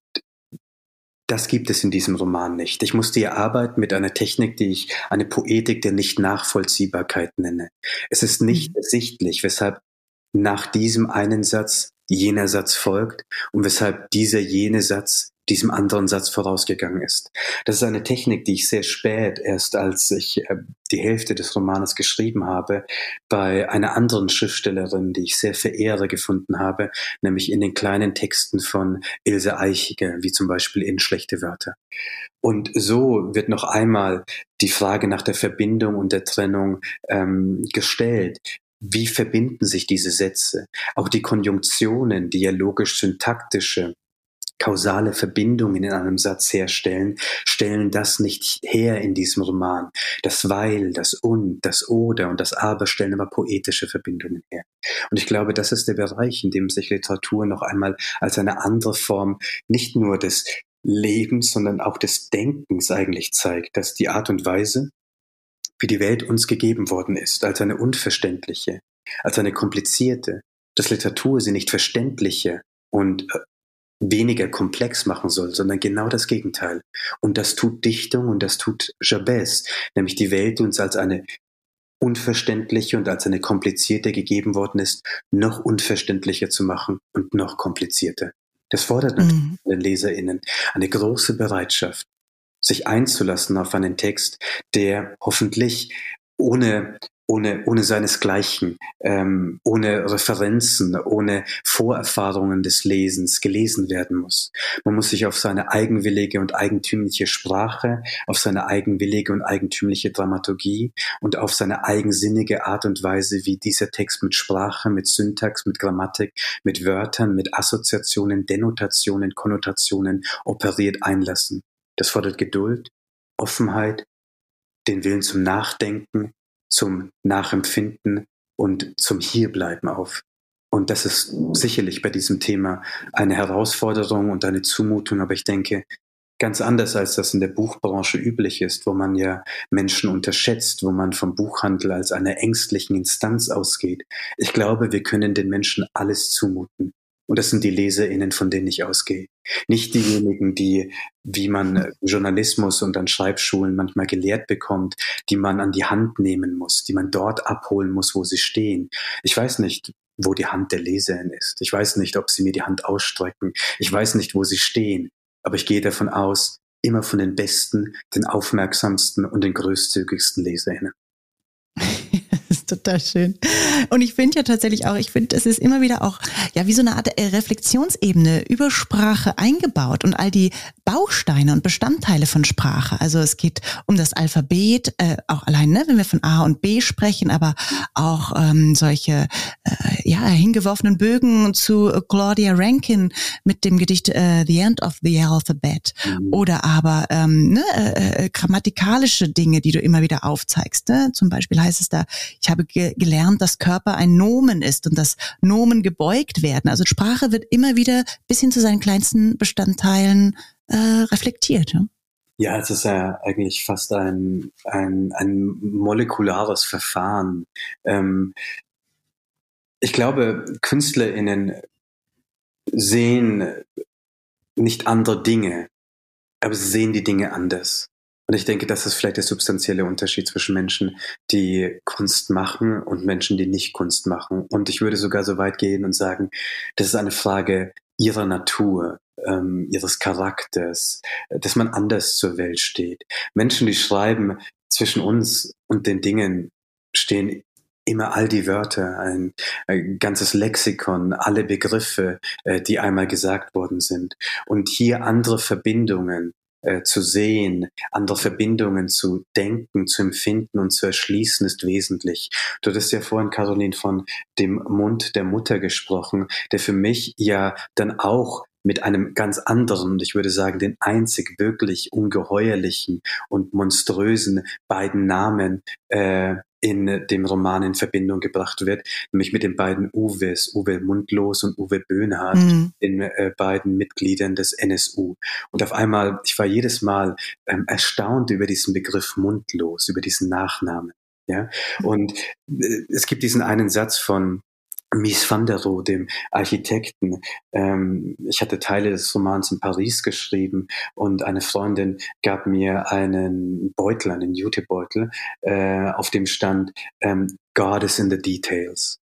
das gibt es in diesem Roman nicht. Ich musste hier arbeiten mit einer Technik, die ich eine Poetik der Nicht-Nachvollziehbarkeit nenne. Es ist nicht mhm. ersichtlich, weshalb nach diesem einen Satz jener Satz folgt und weshalb dieser jene Satz diesem anderen Satz vorausgegangen ist. Das ist eine Technik, die ich sehr spät, erst als ich äh, die Hälfte des Romanes geschrieben habe, bei einer anderen Schriftstellerin, die ich sehr verehre, gefunden habe, nämlich in den kleinen Texten von Ilse Eichiger, wie zum Beispiel in Schlechte Wörter. Und so wird noch einmal die Frage nach der Verbindung und der Trennung ähm, gestellt. Wie verbinden sich diese Sätze? Auch die Konjunktionen, dialogisch-syntaktische, kausale Verbindungen in einem Satz herstellen, stellen das nicht her in diesem Roman. Das Weil, das Und, das Oder und das Aber stellen aber poetische Verbindungen her. Und ich glaube, das ist der Bereich, in dem sich Literatur noch einmal als eine andere Form nicht nur des Lebens, sondern auch des Denkens eigentlich zeigt, dass die Art und Weise, wie die Welt uns gegeben worden ist, als eine unverständliche, als eine komplizierte, dass Literatur sie nicht verständliche und äh, weniger komplex machen soll, sondern genau das Gegenteil. Und das tut Dichtung und das tut Jabez, nämlich die Welt, die uns als eine unverständliche und als eine komplizierte gegeben worden ist, noch unverständlicher zu machen und noch komplizierter. Das fordert natürlich mhm. den LeserInnen eine große Bereitschaft, sich einzulassen auf einen Text, der hoffentlich ohne ohne, ohne seinesgleichen, ähm, ohne Referenzen, ohne Vorerfahrungen des Lesens gelesen werden muss. Man muss sich auf seine eigenwillige und eigentümliche Sprache, auf seine eigenwillige und eigentümliche Dramaturgie und auf seine eigensinnige Art und Weise, wie dieser Text mit Sprache, mit Syntax, mit Grammatik, mit Wörtern, mit Assoziationen, Denotationen, Konnotationen operiert einlassen. Das fordert Geduld, Offenheit, den Willen zum Nachdenken, zum Nachempfinden und zum Hierbleiben auf. Und das ist sicherlich bei diesem Thema eine Herausforderung und eine Zumutung, aber ich denke, ganz anders als das in der Buchbranche üblich ist, wo man ja Menschen unterschätzt, wo man vom Buchhandel als einer ängstlichen Instanz ausgeht. Ich glaube, wir können den Menschen alles zumuten. Und das sind die LeserInnen, von denen ich ausgehe. Nicht diejenigen, die, wie man äh, Journalismus und an Schreibschulen manchmal gelehrt bekommt, die man an die Hand nehmen muss, die man dort abholen muss, wo sie stehen. Ich weiß nicht, wo die Hand der Leserin ist. Ich weiß nicht, ob sie mir die Hand ausstrecken. Ich weiß nicht, wo sie stehen. Aber ich gehe davon aus, immer von den besten, den aufmerksamsten und den großzügigsten LeserInnen. *laughs* total schön. Und ich finde ja tatsächlich auch, ich finde, es ist immer wieder auch, ja, wie so eine Art äh, Reflexionsebene über Sprache eingebaut und all die Bausteine und Bestandteile von Sprache. Also es geht um das Alphabet, äh, auch allein, ne, wenn wir von A und B sprechen, aber auch ähm, solche, äh, ja, hingeworfenen Bögen zu Claudia Rankin mit dem Gedicht äh, The End of the Alphabet. Mhm. Oder aber ähm, ne, äh, äh grammatikalische Dinge, die du immer wieder aufzeigst. Ne? Zum Beispiel heißt es da, ich habe habe ge gelernt, dass Körper ein Nomen ist und dass Nomen gebeugt werden. Also Sprache wird immer wieder bis hin zu seinen kleinsten Bestandteilen äh, reflektiert. Ja? Es ist ja eigentlich fast ein, ein, ein molekulares Verfahren. Ähm, ich glaube, KünstlerInnen sehen nicht andere Dinge, aber sie sehen die Dinge anders. Und ich denke, das ist vielleicht der substanzielle Unterschied zwischen Menschen, die Kunst machen und Menschen, die nicht Kunst machen. Und ich würde sogar so weit gehen und sagen, das ist eine Frage ihrer Natur, ähm, ihres Charakters, dass man anders zur Welt steht. Menschen, die schreiben, zwischen uns und den Dingen stehen immer all die Wörter, ein, ein ganzes Lexikon, alle Begriffe, äh, die einmal gesagt worden sind. Und hier andere Verbindungen äh, zu sehen, andere Verbindungen zu denken, zu empfinden und zu erschließen, ist wesentlich. Du hattest ja vorhin, Caroline, von dem Mund der Mutter gesprochen, der für mich ja dann auch mit einem ganz anderen, ich würde sagen, den einzig wirklich ungeheuerlichen und monströsen beiden Namen äh, in dem Roman in Verbindung gebracht wird, nämlich mit den beiden Uwes, Uwe Mundlos und Uwe Böhnhardt, mhm. den äh, beiden Mitgliedern des NSU. Und auf einmal, ich war jedes Mal ähm, erstaunt über diesen Begriff Mundlos, über diesen Nachnamen. Ja, und äh, es gibt diesen einen Satz von Mies van der Rohe, dem Architekten. Ähm, ich hatte Teile des Romans in Paris geschrieben und eine Freundin gab mir einen Beutel, einen Jutebeutel, äh, auf dem stand ähm, God is in the details.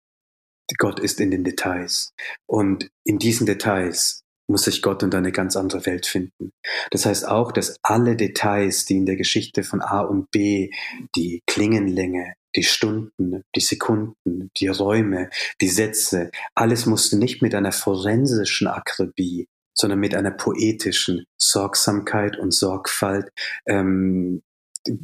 Gott ist in den Details. Und in diesen Details muss sich Gott und eine ganz andere Welt finden. Das heißt auch, dass alle Details, die in der Geschichte von A und B, die Klingenlänge, die Stunden, die Sekunden, die Räume, die Sätze, alles musste nicht mit einer forensischen Akribie, sondern mit einer poetischen Sorgsamkeit und Sorgfalt ähm,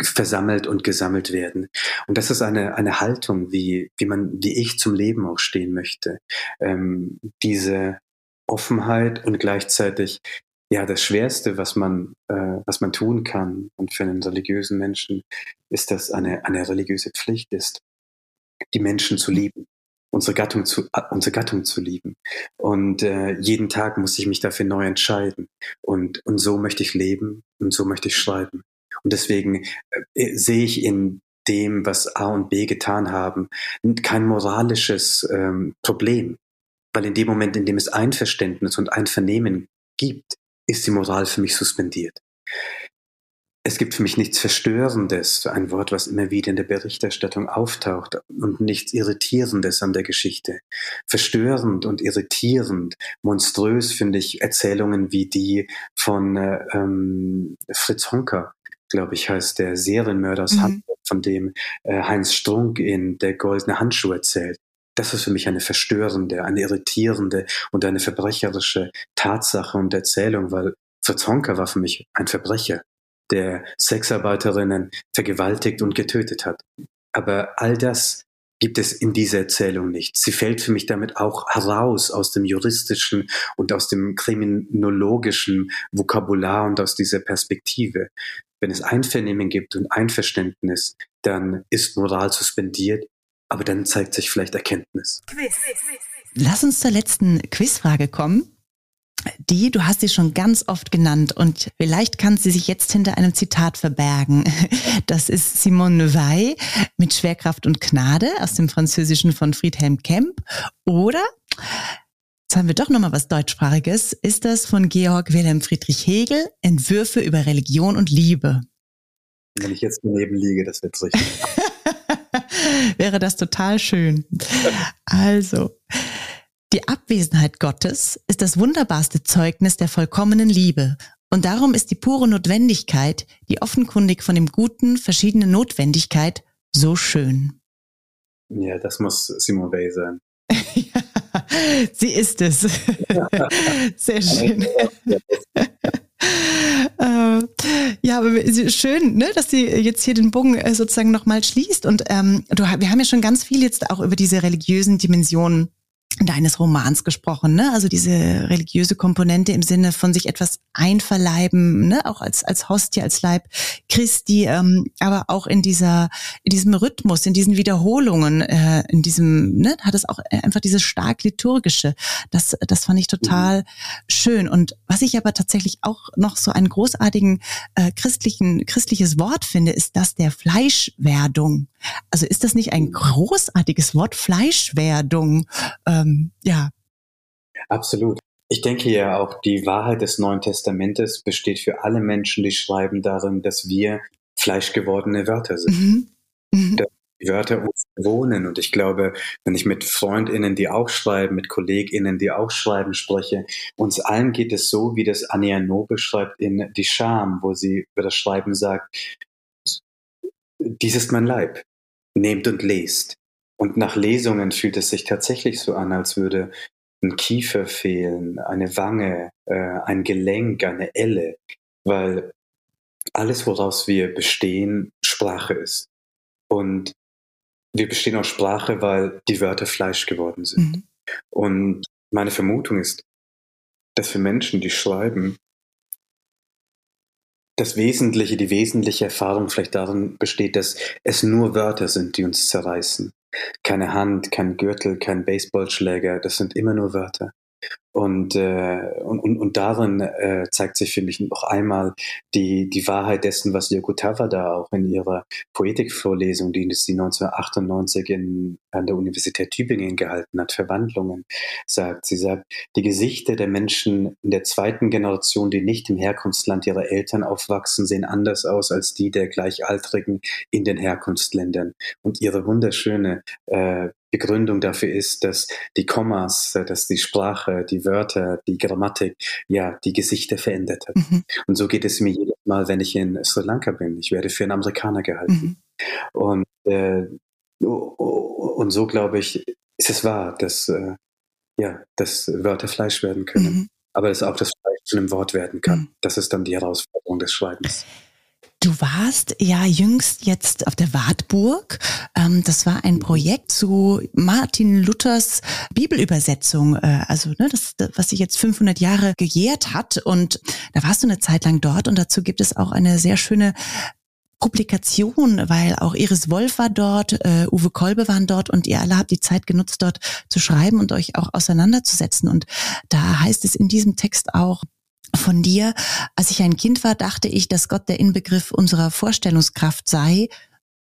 versammelt und gesammelt werden. Und das ist eine, eine Haltung, wie, wie man, wie ich zum Leben auch stehen möchte. Ähm, diese Offenheit und gleichzeitig ja, das Schwerste, was man, äh, was man tun kann und für einen religiösen Menschen ist, dass eine, eine religiöse Pflicht ist, die Menschen zu lieben, unsere Gattung zu, äh, unsere Gattung zu lieben. Und äh, jeden Tag muss ich mich dafür neu entscheiden. Und, und so möchte ich leben und so möchte ich schreiben. Und deswegen äh, sehe ich in dem, was A und B getan haben, kein moralisches ähm, Problem. Weil in dem Moment, in dem es Einverständnis und Einvernehmen gibt, ist die Moral für mich suspendiert. Es gibt für mich nichts Verstörendes, ein Wort, was immer wieder in der Berichterstattung auftaucht, und nichts Irritierendes an der Geschichte. Verstörend und irritierend, monströs finde ich Erzählungen wie die von äh, ähm, Fritz Honker, glaube ich, heißt der Serienmörder aus mhm. Hamburg, von dem äh, Heinz Strunk in Der goldene Handschuh erzählt. Das ist für mich eine verstörende, eine irritierende und eine verbrecherische Tatsache und Erzählung, weil Fritz Honka war für mich ein Verbrecher, der Sexarbeiterinnen vergewaltigt und getötet hat. Aber all das gibt es in dieser Erzählung nicht. Sie fällt für mich damit auch heraus aus dem juristischen und aus dem kriminologischen Vokabular und aus dieser Perspektive. Wenn es Einvernehmen gibt und Einverständnis, dann ist Moral suspendiert aber dann zeigt sich vielleicht Erkenntnis. Lass uns zur letzten Quizfrage kommen. Die, du hast sie schon ganz oft genannt und vielleicht kann sie sich jetzt hinter einem Zitat verbergen. *laughs* Das ist Simone Neuvaille mit Schwerkraft und Gnade aus dem Französischen von Friedhelm Kemp. Oder, jetzt haben wir doch nochmal was deutschsprachiges, ist das von Georg Wilhelm Friedrich Hegel, Entwürfe über Religion und Liebe. Wenn ich jetzt daneben liege, das wird richtig. *laughs* *laughs* wäre das total schön. Also, die Abwesenheit Gottes ist das wunderbarste Zeugnis der vollkommenen Liebe. Und darum ist die pure Notwendigkeit, die offenkundig von dem Guten verschiedene Notwendigkeit, so schön. Ja, das muss Simone Weil sein. *laughs* ja, sie ist es. *laughs* Sehr schön. Ja, aber schön, ne, dass sie jetzt hier den Bogen äh, sozusagen nochmal schließt. Und ähm, du, wir haben ja schon ganz viel jetzt auch über diese religiösen Dimensionen deines Romans gesprochen, ne? Also diese religiöse Komponente im Sinne von sich etwas einverleiben, ne? Auch als als Hostie, als Leib Christi, ähm, aber auch in dieser in diesem Rhythmus, in diesen Wiederholungen, äh, in diesem, ne? Hat es auch einfach dieses stark liturgische. Das das fand ich total mhm. schön. Und was ich aber tatsächlich auch noch so einen großartigen äh, christlichen christliches Wort finde, ist das der Fleischwerdung. Also ist das nicht ein großartiges Wort Fleischwerdung? Äh, ähm, ja. Absolut. ich denke ja auch, die Wahrheit des Neuen Testamentes besteht für alle Menschen, die schreiben darin, dass wir fleischgewordene Wörter sind. Mhm. Mhm. Die Wörter uns wohnen. Und ich glaube, wenn ich mit FreundInnen, die auch schreiben, mit KollegInnen, die auch schreiben, spreche, uns allen geht es so, wie das Anja No beschreibt in Die Scham, wo sie über das Schreiben sagt, dies ist mein Leib. Nehmt und lest. Und nach Lesungen fühlt es sich tatsächlich so an, als würde ein Kiefer fehlen, eine Wange, äh, ein Gelenk, eine Elle, weil alles, woraus wir bestehen, Sprache ist. Und wir bestehen aus Sprache, weil die Wörter Fleisch geworden sind. Mhm. Und meine Vermutung ist, dass für Menschen, die schreiben, das Wesentliche, die wesentliche Erfahrung vielleicht darin besteht, dass es nur Wörter sind, die uns zerreißen. Keine Hand, kein Gürtel, kein Baseballschläger, das sind immer nur Wörter. Und, äh, und, und, und darin äh, zeigt sich für mich noch einmal die, die Wahrheit dessen, was Yokotava da auch in ihrer Poetikvorlesung, die sie 1998 in, an der Universität Tübingen gehalten hat, Verwandlungen, sagt. Sie sagt, die Gesichter der Menschen in der zweiten Generation, die nicht im Herkunftsland ihrer Eltern aufwachsen, sehen anders aus als die der Gleichaltrigen in den Herkunftsländern. Und ihre wunderschöne äh, Begründung dafür ist, dass die Kommas, äh, dass die Sprache, die Wörter, die Grammatik, ja, die Gesichter verändert hat. Mhm. Und so geht es mir jedes Mal, wenn ich in Sri Lanka bin. Ich werde für einen Amerikaner gehalten. Mhm. Und, äh, und so glaube ich, ist es wahr, dass, äh, ja, dass Wörter Fleisch werden können. Mhm. Aber dass auch das Fleisch zu einem Wort werden kann. Mhm. Das ist dann die Herausforderung des Schreibens. Du warst ja jüngst jetzt auf der Wartburg. Ähm, das war ein Projekt zu Martin Luthers Bibelübersetzung, äh, also ne, das, was sich jetzt 500 Jahre gejährt hat. Und da warst du eine Zeit lang dort und dazu gibt es auch eine sehr schöne Publikation, weil auch Iris Wolf war dort, äh, Uwe Kolbe waren dort und ihr alle habt die Zeit genutzt, dort zu schreiben und euch auch auseinanderzusetzen. Und da heißt es in diesem Text auch, von dir. Als ich ein Kind war, dachte ich, dass Gott der Inbegriff unserer Vorstellungskraft sei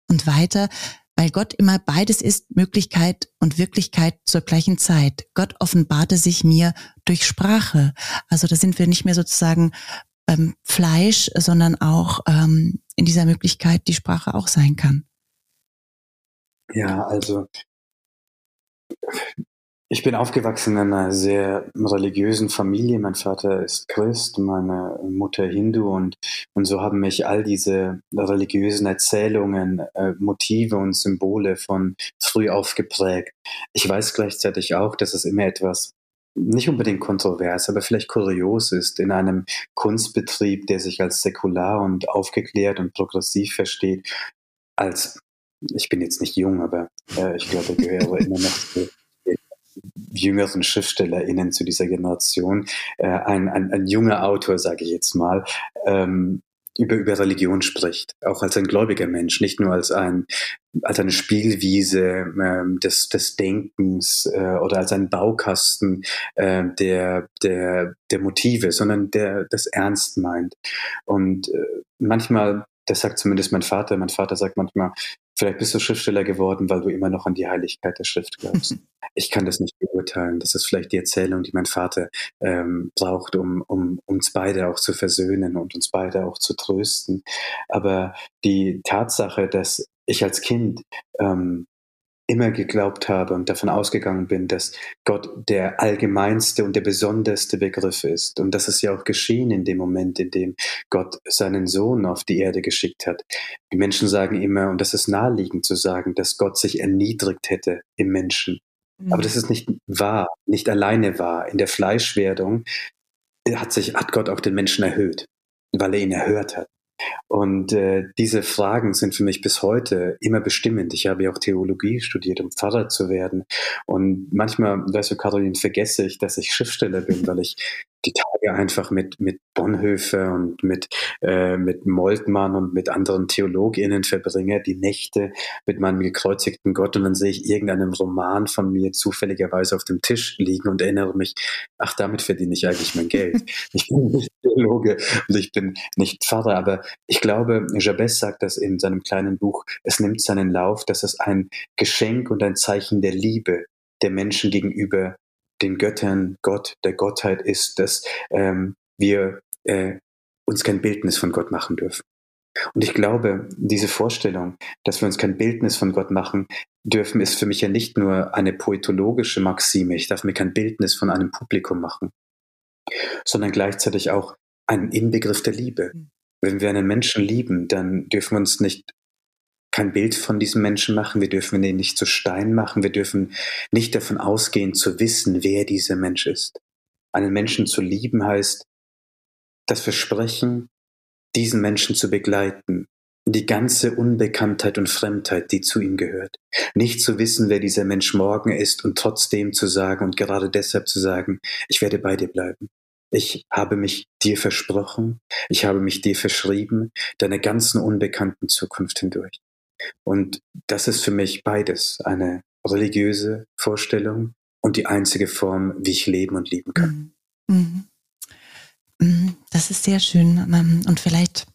und weiter, weil Gott immer beides ist, Möglichkeit und Wirklichkeit zur gleichen Zeit. Gott offenbarte sich mir durch Sprache. Also da sind wir nicht mehr sozusagen ähm, Fleisch, sondern auch ähm, in dieser Möglichkeit die Sprache auch sein kann. Ja, also ich bin aufgewachsen in einer sehr religiösen Familie. Mein Vater ist Christ, meine Mutter Hindu und, und so haben mich all diese religiösen Erzählungen, äh, Motive und Symbole von früh aufgeprägt. Ich weiß gleichzeitig auch, dass es immer etwas nicht unbedingt kontrovers, aber vielleicht kurios ist, in einem Kunstbetrieb, der sich als säkular und aufgeklärt und progressiv versteht, als ich bin jetzt nicht jung, aber äh, ich glaube, ich gehöre immer noch zu jüngeren SchriftstellerInnen zu dieser Generation, äh, ein, ein, ein junger Autor, sage ich jetzt mal, ähm, über, über Religion spricht, auch als ein gläubiger Mensch, nicht nur als ein als eine Spielwiese ähm, des, des Denkens äh, oder als ein Baukasten äh, der, der, der Motive, sondern der das ernst meint. Und äh, manchmal, das sagt zumindest mein Vater, mein Vater sagt manchmal, Vielleicht bist du Schriftsteller geworden, weil du immer noch an die Heiligkeit der Schrift glaubst. *laughs* ich kann das nicht beurteilen. Das ist vielleicht die Erzählung, die mein Vater ähm, braucht, um, um uns beide auch zu versöhnen und uns beide auch zu trösten. Aber die Tatsache, dass ich als Kind ähm, immer geglaubt habe und davon ausgegangen bin, dass Gott der allgemeinste und der besonderste Begriff ist. Und das ist ja auch geschehen in dem Moment, in dem Gott seinen Sohn auf die Erde geschickt hat. Die Menschen sagen immer, und das ist naheliegend zu sagen, dass Gott sich erniedrigt hätte im Menschen. Mhm. Aber das ist nicht wahr, nicht alleine wahr. In der Fleischwerdung hat sich, hat Gott auch den Menschen erhöht, weil er ihn erhört hat. Und äh, diese Fragen sind für mich bis heute immer bestimmend. Ich habe ja auch Theologie studiert, um Pfarrer zu werden. Und manchmal, weißt du, Caroline, vergesse ich, dass ich Schriftsteller bin, weil ich die Tage einfach mit, mit Bonhoeffer und mit, äh, mit Moltmann und mit anderen TheologInnen verbringe, die Nächte mit meinem gekreuzigten Gott und dann sehe ich irgendeinen Roman von mir zufälligerweise auf dem Tisch liegen und erinnere mich, ach, damit verdiene ich eigentlich mein Geld. *laughs* Ich bin nicht Theologe und ich bin nicht Pfarrer, aber ich glaube, Jabez sagt das in seinem kleinen Buch, es nimmt seinen Lauf, dass es ein Geschenk und ein Zeichen der Liebe der Menschen gegenüber den Göttern Gott, der Gottheit ist, dass ähm, wir äh, uns kein Bildnis von Gott machen dürfen. Und ich glaube, diese Vorstellung, dass wir uns kein Bildnis von Gott machen dürfen, ist für mich ja nicht nur eine poetologische Maxime. Ich darf mir kein Bildnis von einem Publikum machen, sondern gleichzeitig auch ein Inbegriff der Liebe. Hm. Wenn wir einen Menschen lieben, dann dürfen wir uns nicht kein Bild von diesem Menschen machen, wir dürfen ihn nicht zu Stein machen, wir dürfen nicht davon ausgehen zu wissen, wer dieser Mensch ist. Einen Menschen zu lieben heißt das Versprechen, diesen Menschen zu begleiten, die ganze Unbekanntheit und Fremdheit, die zu ihm gehört. Nicht zu wissen, wer dieser Mensch morgen ist und trotzdem zu sagen und gerade deshalb zu sagen, ich werde bei dir bleiben. Ich habe mich dir versprochen, ich habe mich dir verschrieben, deiner ganzen unbekannten Zukunft hindurch. Und das ist für mich beides, eine religiöse Vorstellung und die einzige Form, wie ich leben und lieben kann. Mhm. mhm. Mhm, das ist sehr schön. Ähm, und vielleicht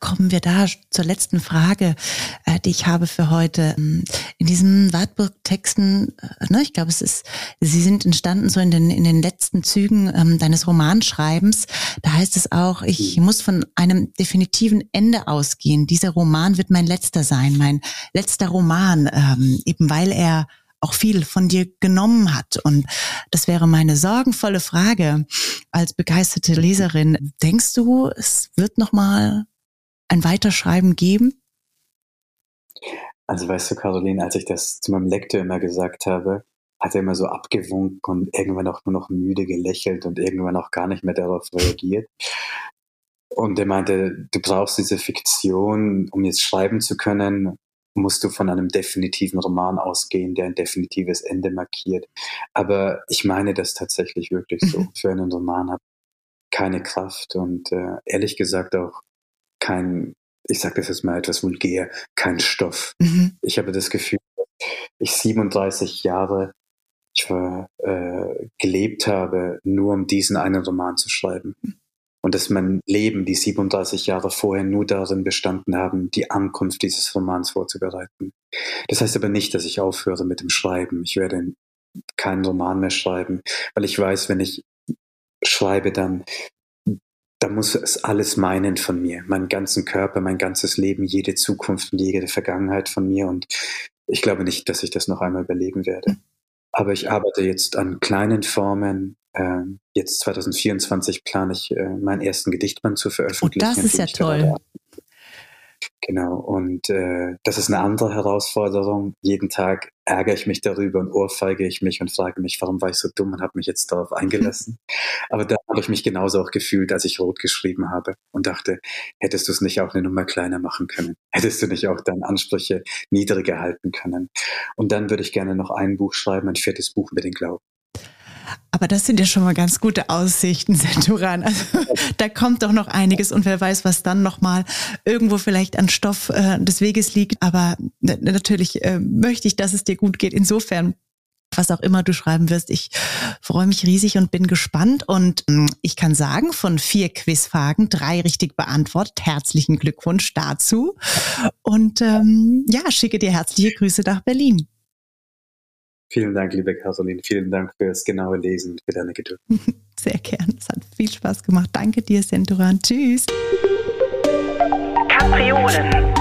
kommen wir da zur letzten Frage, äh, die ich habe für heute. Ähm, in diesen Wartburg-Texten, äh, ne, ich glaube, es ist, sie sind entstanden so in den, in den letzten Zügen ähm, deines Romanschreibens. Da heißt es auch, ich muss von einem definitiven Ende ausgehen. Dieser Roman wird mein letzter sein, mein letzter Roman, ähm, eben weil er auch viel von dir genommen hat. Und das wäre meine sorgenvolle Frage als begeisterte Leserin. Denkst du, es wird noch mal ein Weiterschreiben geben? Also weißt du, Caroline, als ich das zu meinem Lektor immer gesagt habe, hat er immer so abgewunken und irgendwann auch nur noch müde gelächelt und irgendwann auch gar nicht mehr darauf reagiert. Und er meinte, du brauchst diese Fiktion, um jetzt schreiben zu können musst du von einem definitiven Roman ausgehen, der ein definitives Ende markiert. Aber ich meine das tatsächlich wirklich so. *laughs* Für einen Roman habe ich keine Kraft und äh, ehrlich gesagt auch kein, ich sage das jetzt mal etwas vulgär, kein Stoff. Mhm. Ich habe das Gefühl, ich 37 Jahre ich war, äh, gelebt habe, nur um diesen einen Roman zu schreiben. Mhm und dass mein Leben, die 37 Jahre vorher, nur darin bestanden haben, die Ankunft dieses Romans vorzubereiten. Das heißt aber nicht, dass ich aufhöre mit dem Schreiben. Ich werde keinen Roman mehr schreiben, weil ich weiß, wenn ich schreibe, dann, dann muss es alles meinen von mir, meinen ganzen Körper, mein ganzes Leben, jede Zukunft und jede Vergangenheit von mir. Und ich glaube nicht, dass ich das noch einmal überlegen werde. Aber ich arbeite jetzt an kleinen Formen, ähm, jetzt 2024 plane ich, äh, meinen ersten Gedichtband zu veröffentlichen. Oh, das ist ja toll. Genau, und äh, das ist eine andere Herausforderung. Jeden Tag ärgere ich mich darüber und ohrfeige ich mich und frage mich, warum war ich so dumm und habe mich jetzt darauf eingelassen. *laughs* Aber da habe ich mich genauso auch gefühlt, als ich rot geschrieben habe und dachte, hättest du es nicht auch eine Nummer kleiner machen können? Hättest du nicht auch deine Ansprüche niedriger halten können? Und dann würde ich gerne noch ein Buch schreiben, ein viertes Buch über den Glauben. Aber das sind ja schon mal ganz gute Aussichten, *laughs* Senturan. Also da kommt doch noch einiges und wer weiß, was dann noch mal irgendwo vielleicht an Stoff äh, des Weges liegt. Aber natürlich äh, möchte ich, dass es dir gut geht. Insofern was auch immer du schreiben wirst. Ich freue mich riesig und bin gespannt. Und ähm, ich kann sagen, von vier Quizfragen drei richtig beantwortet. Herzlichen Glückwunsch dazu. Und ähm, ja, schicke dir herzliche Grüße nach Berlin. Vielen Dank, liebe Caroline. Vielen Dank fürs genaue Lesen, für deine Geduld. *laughs* Sehr gern. Es hat viel Spaß gemacht. Danke dir, Senturan. Tschüss. Kapriolen.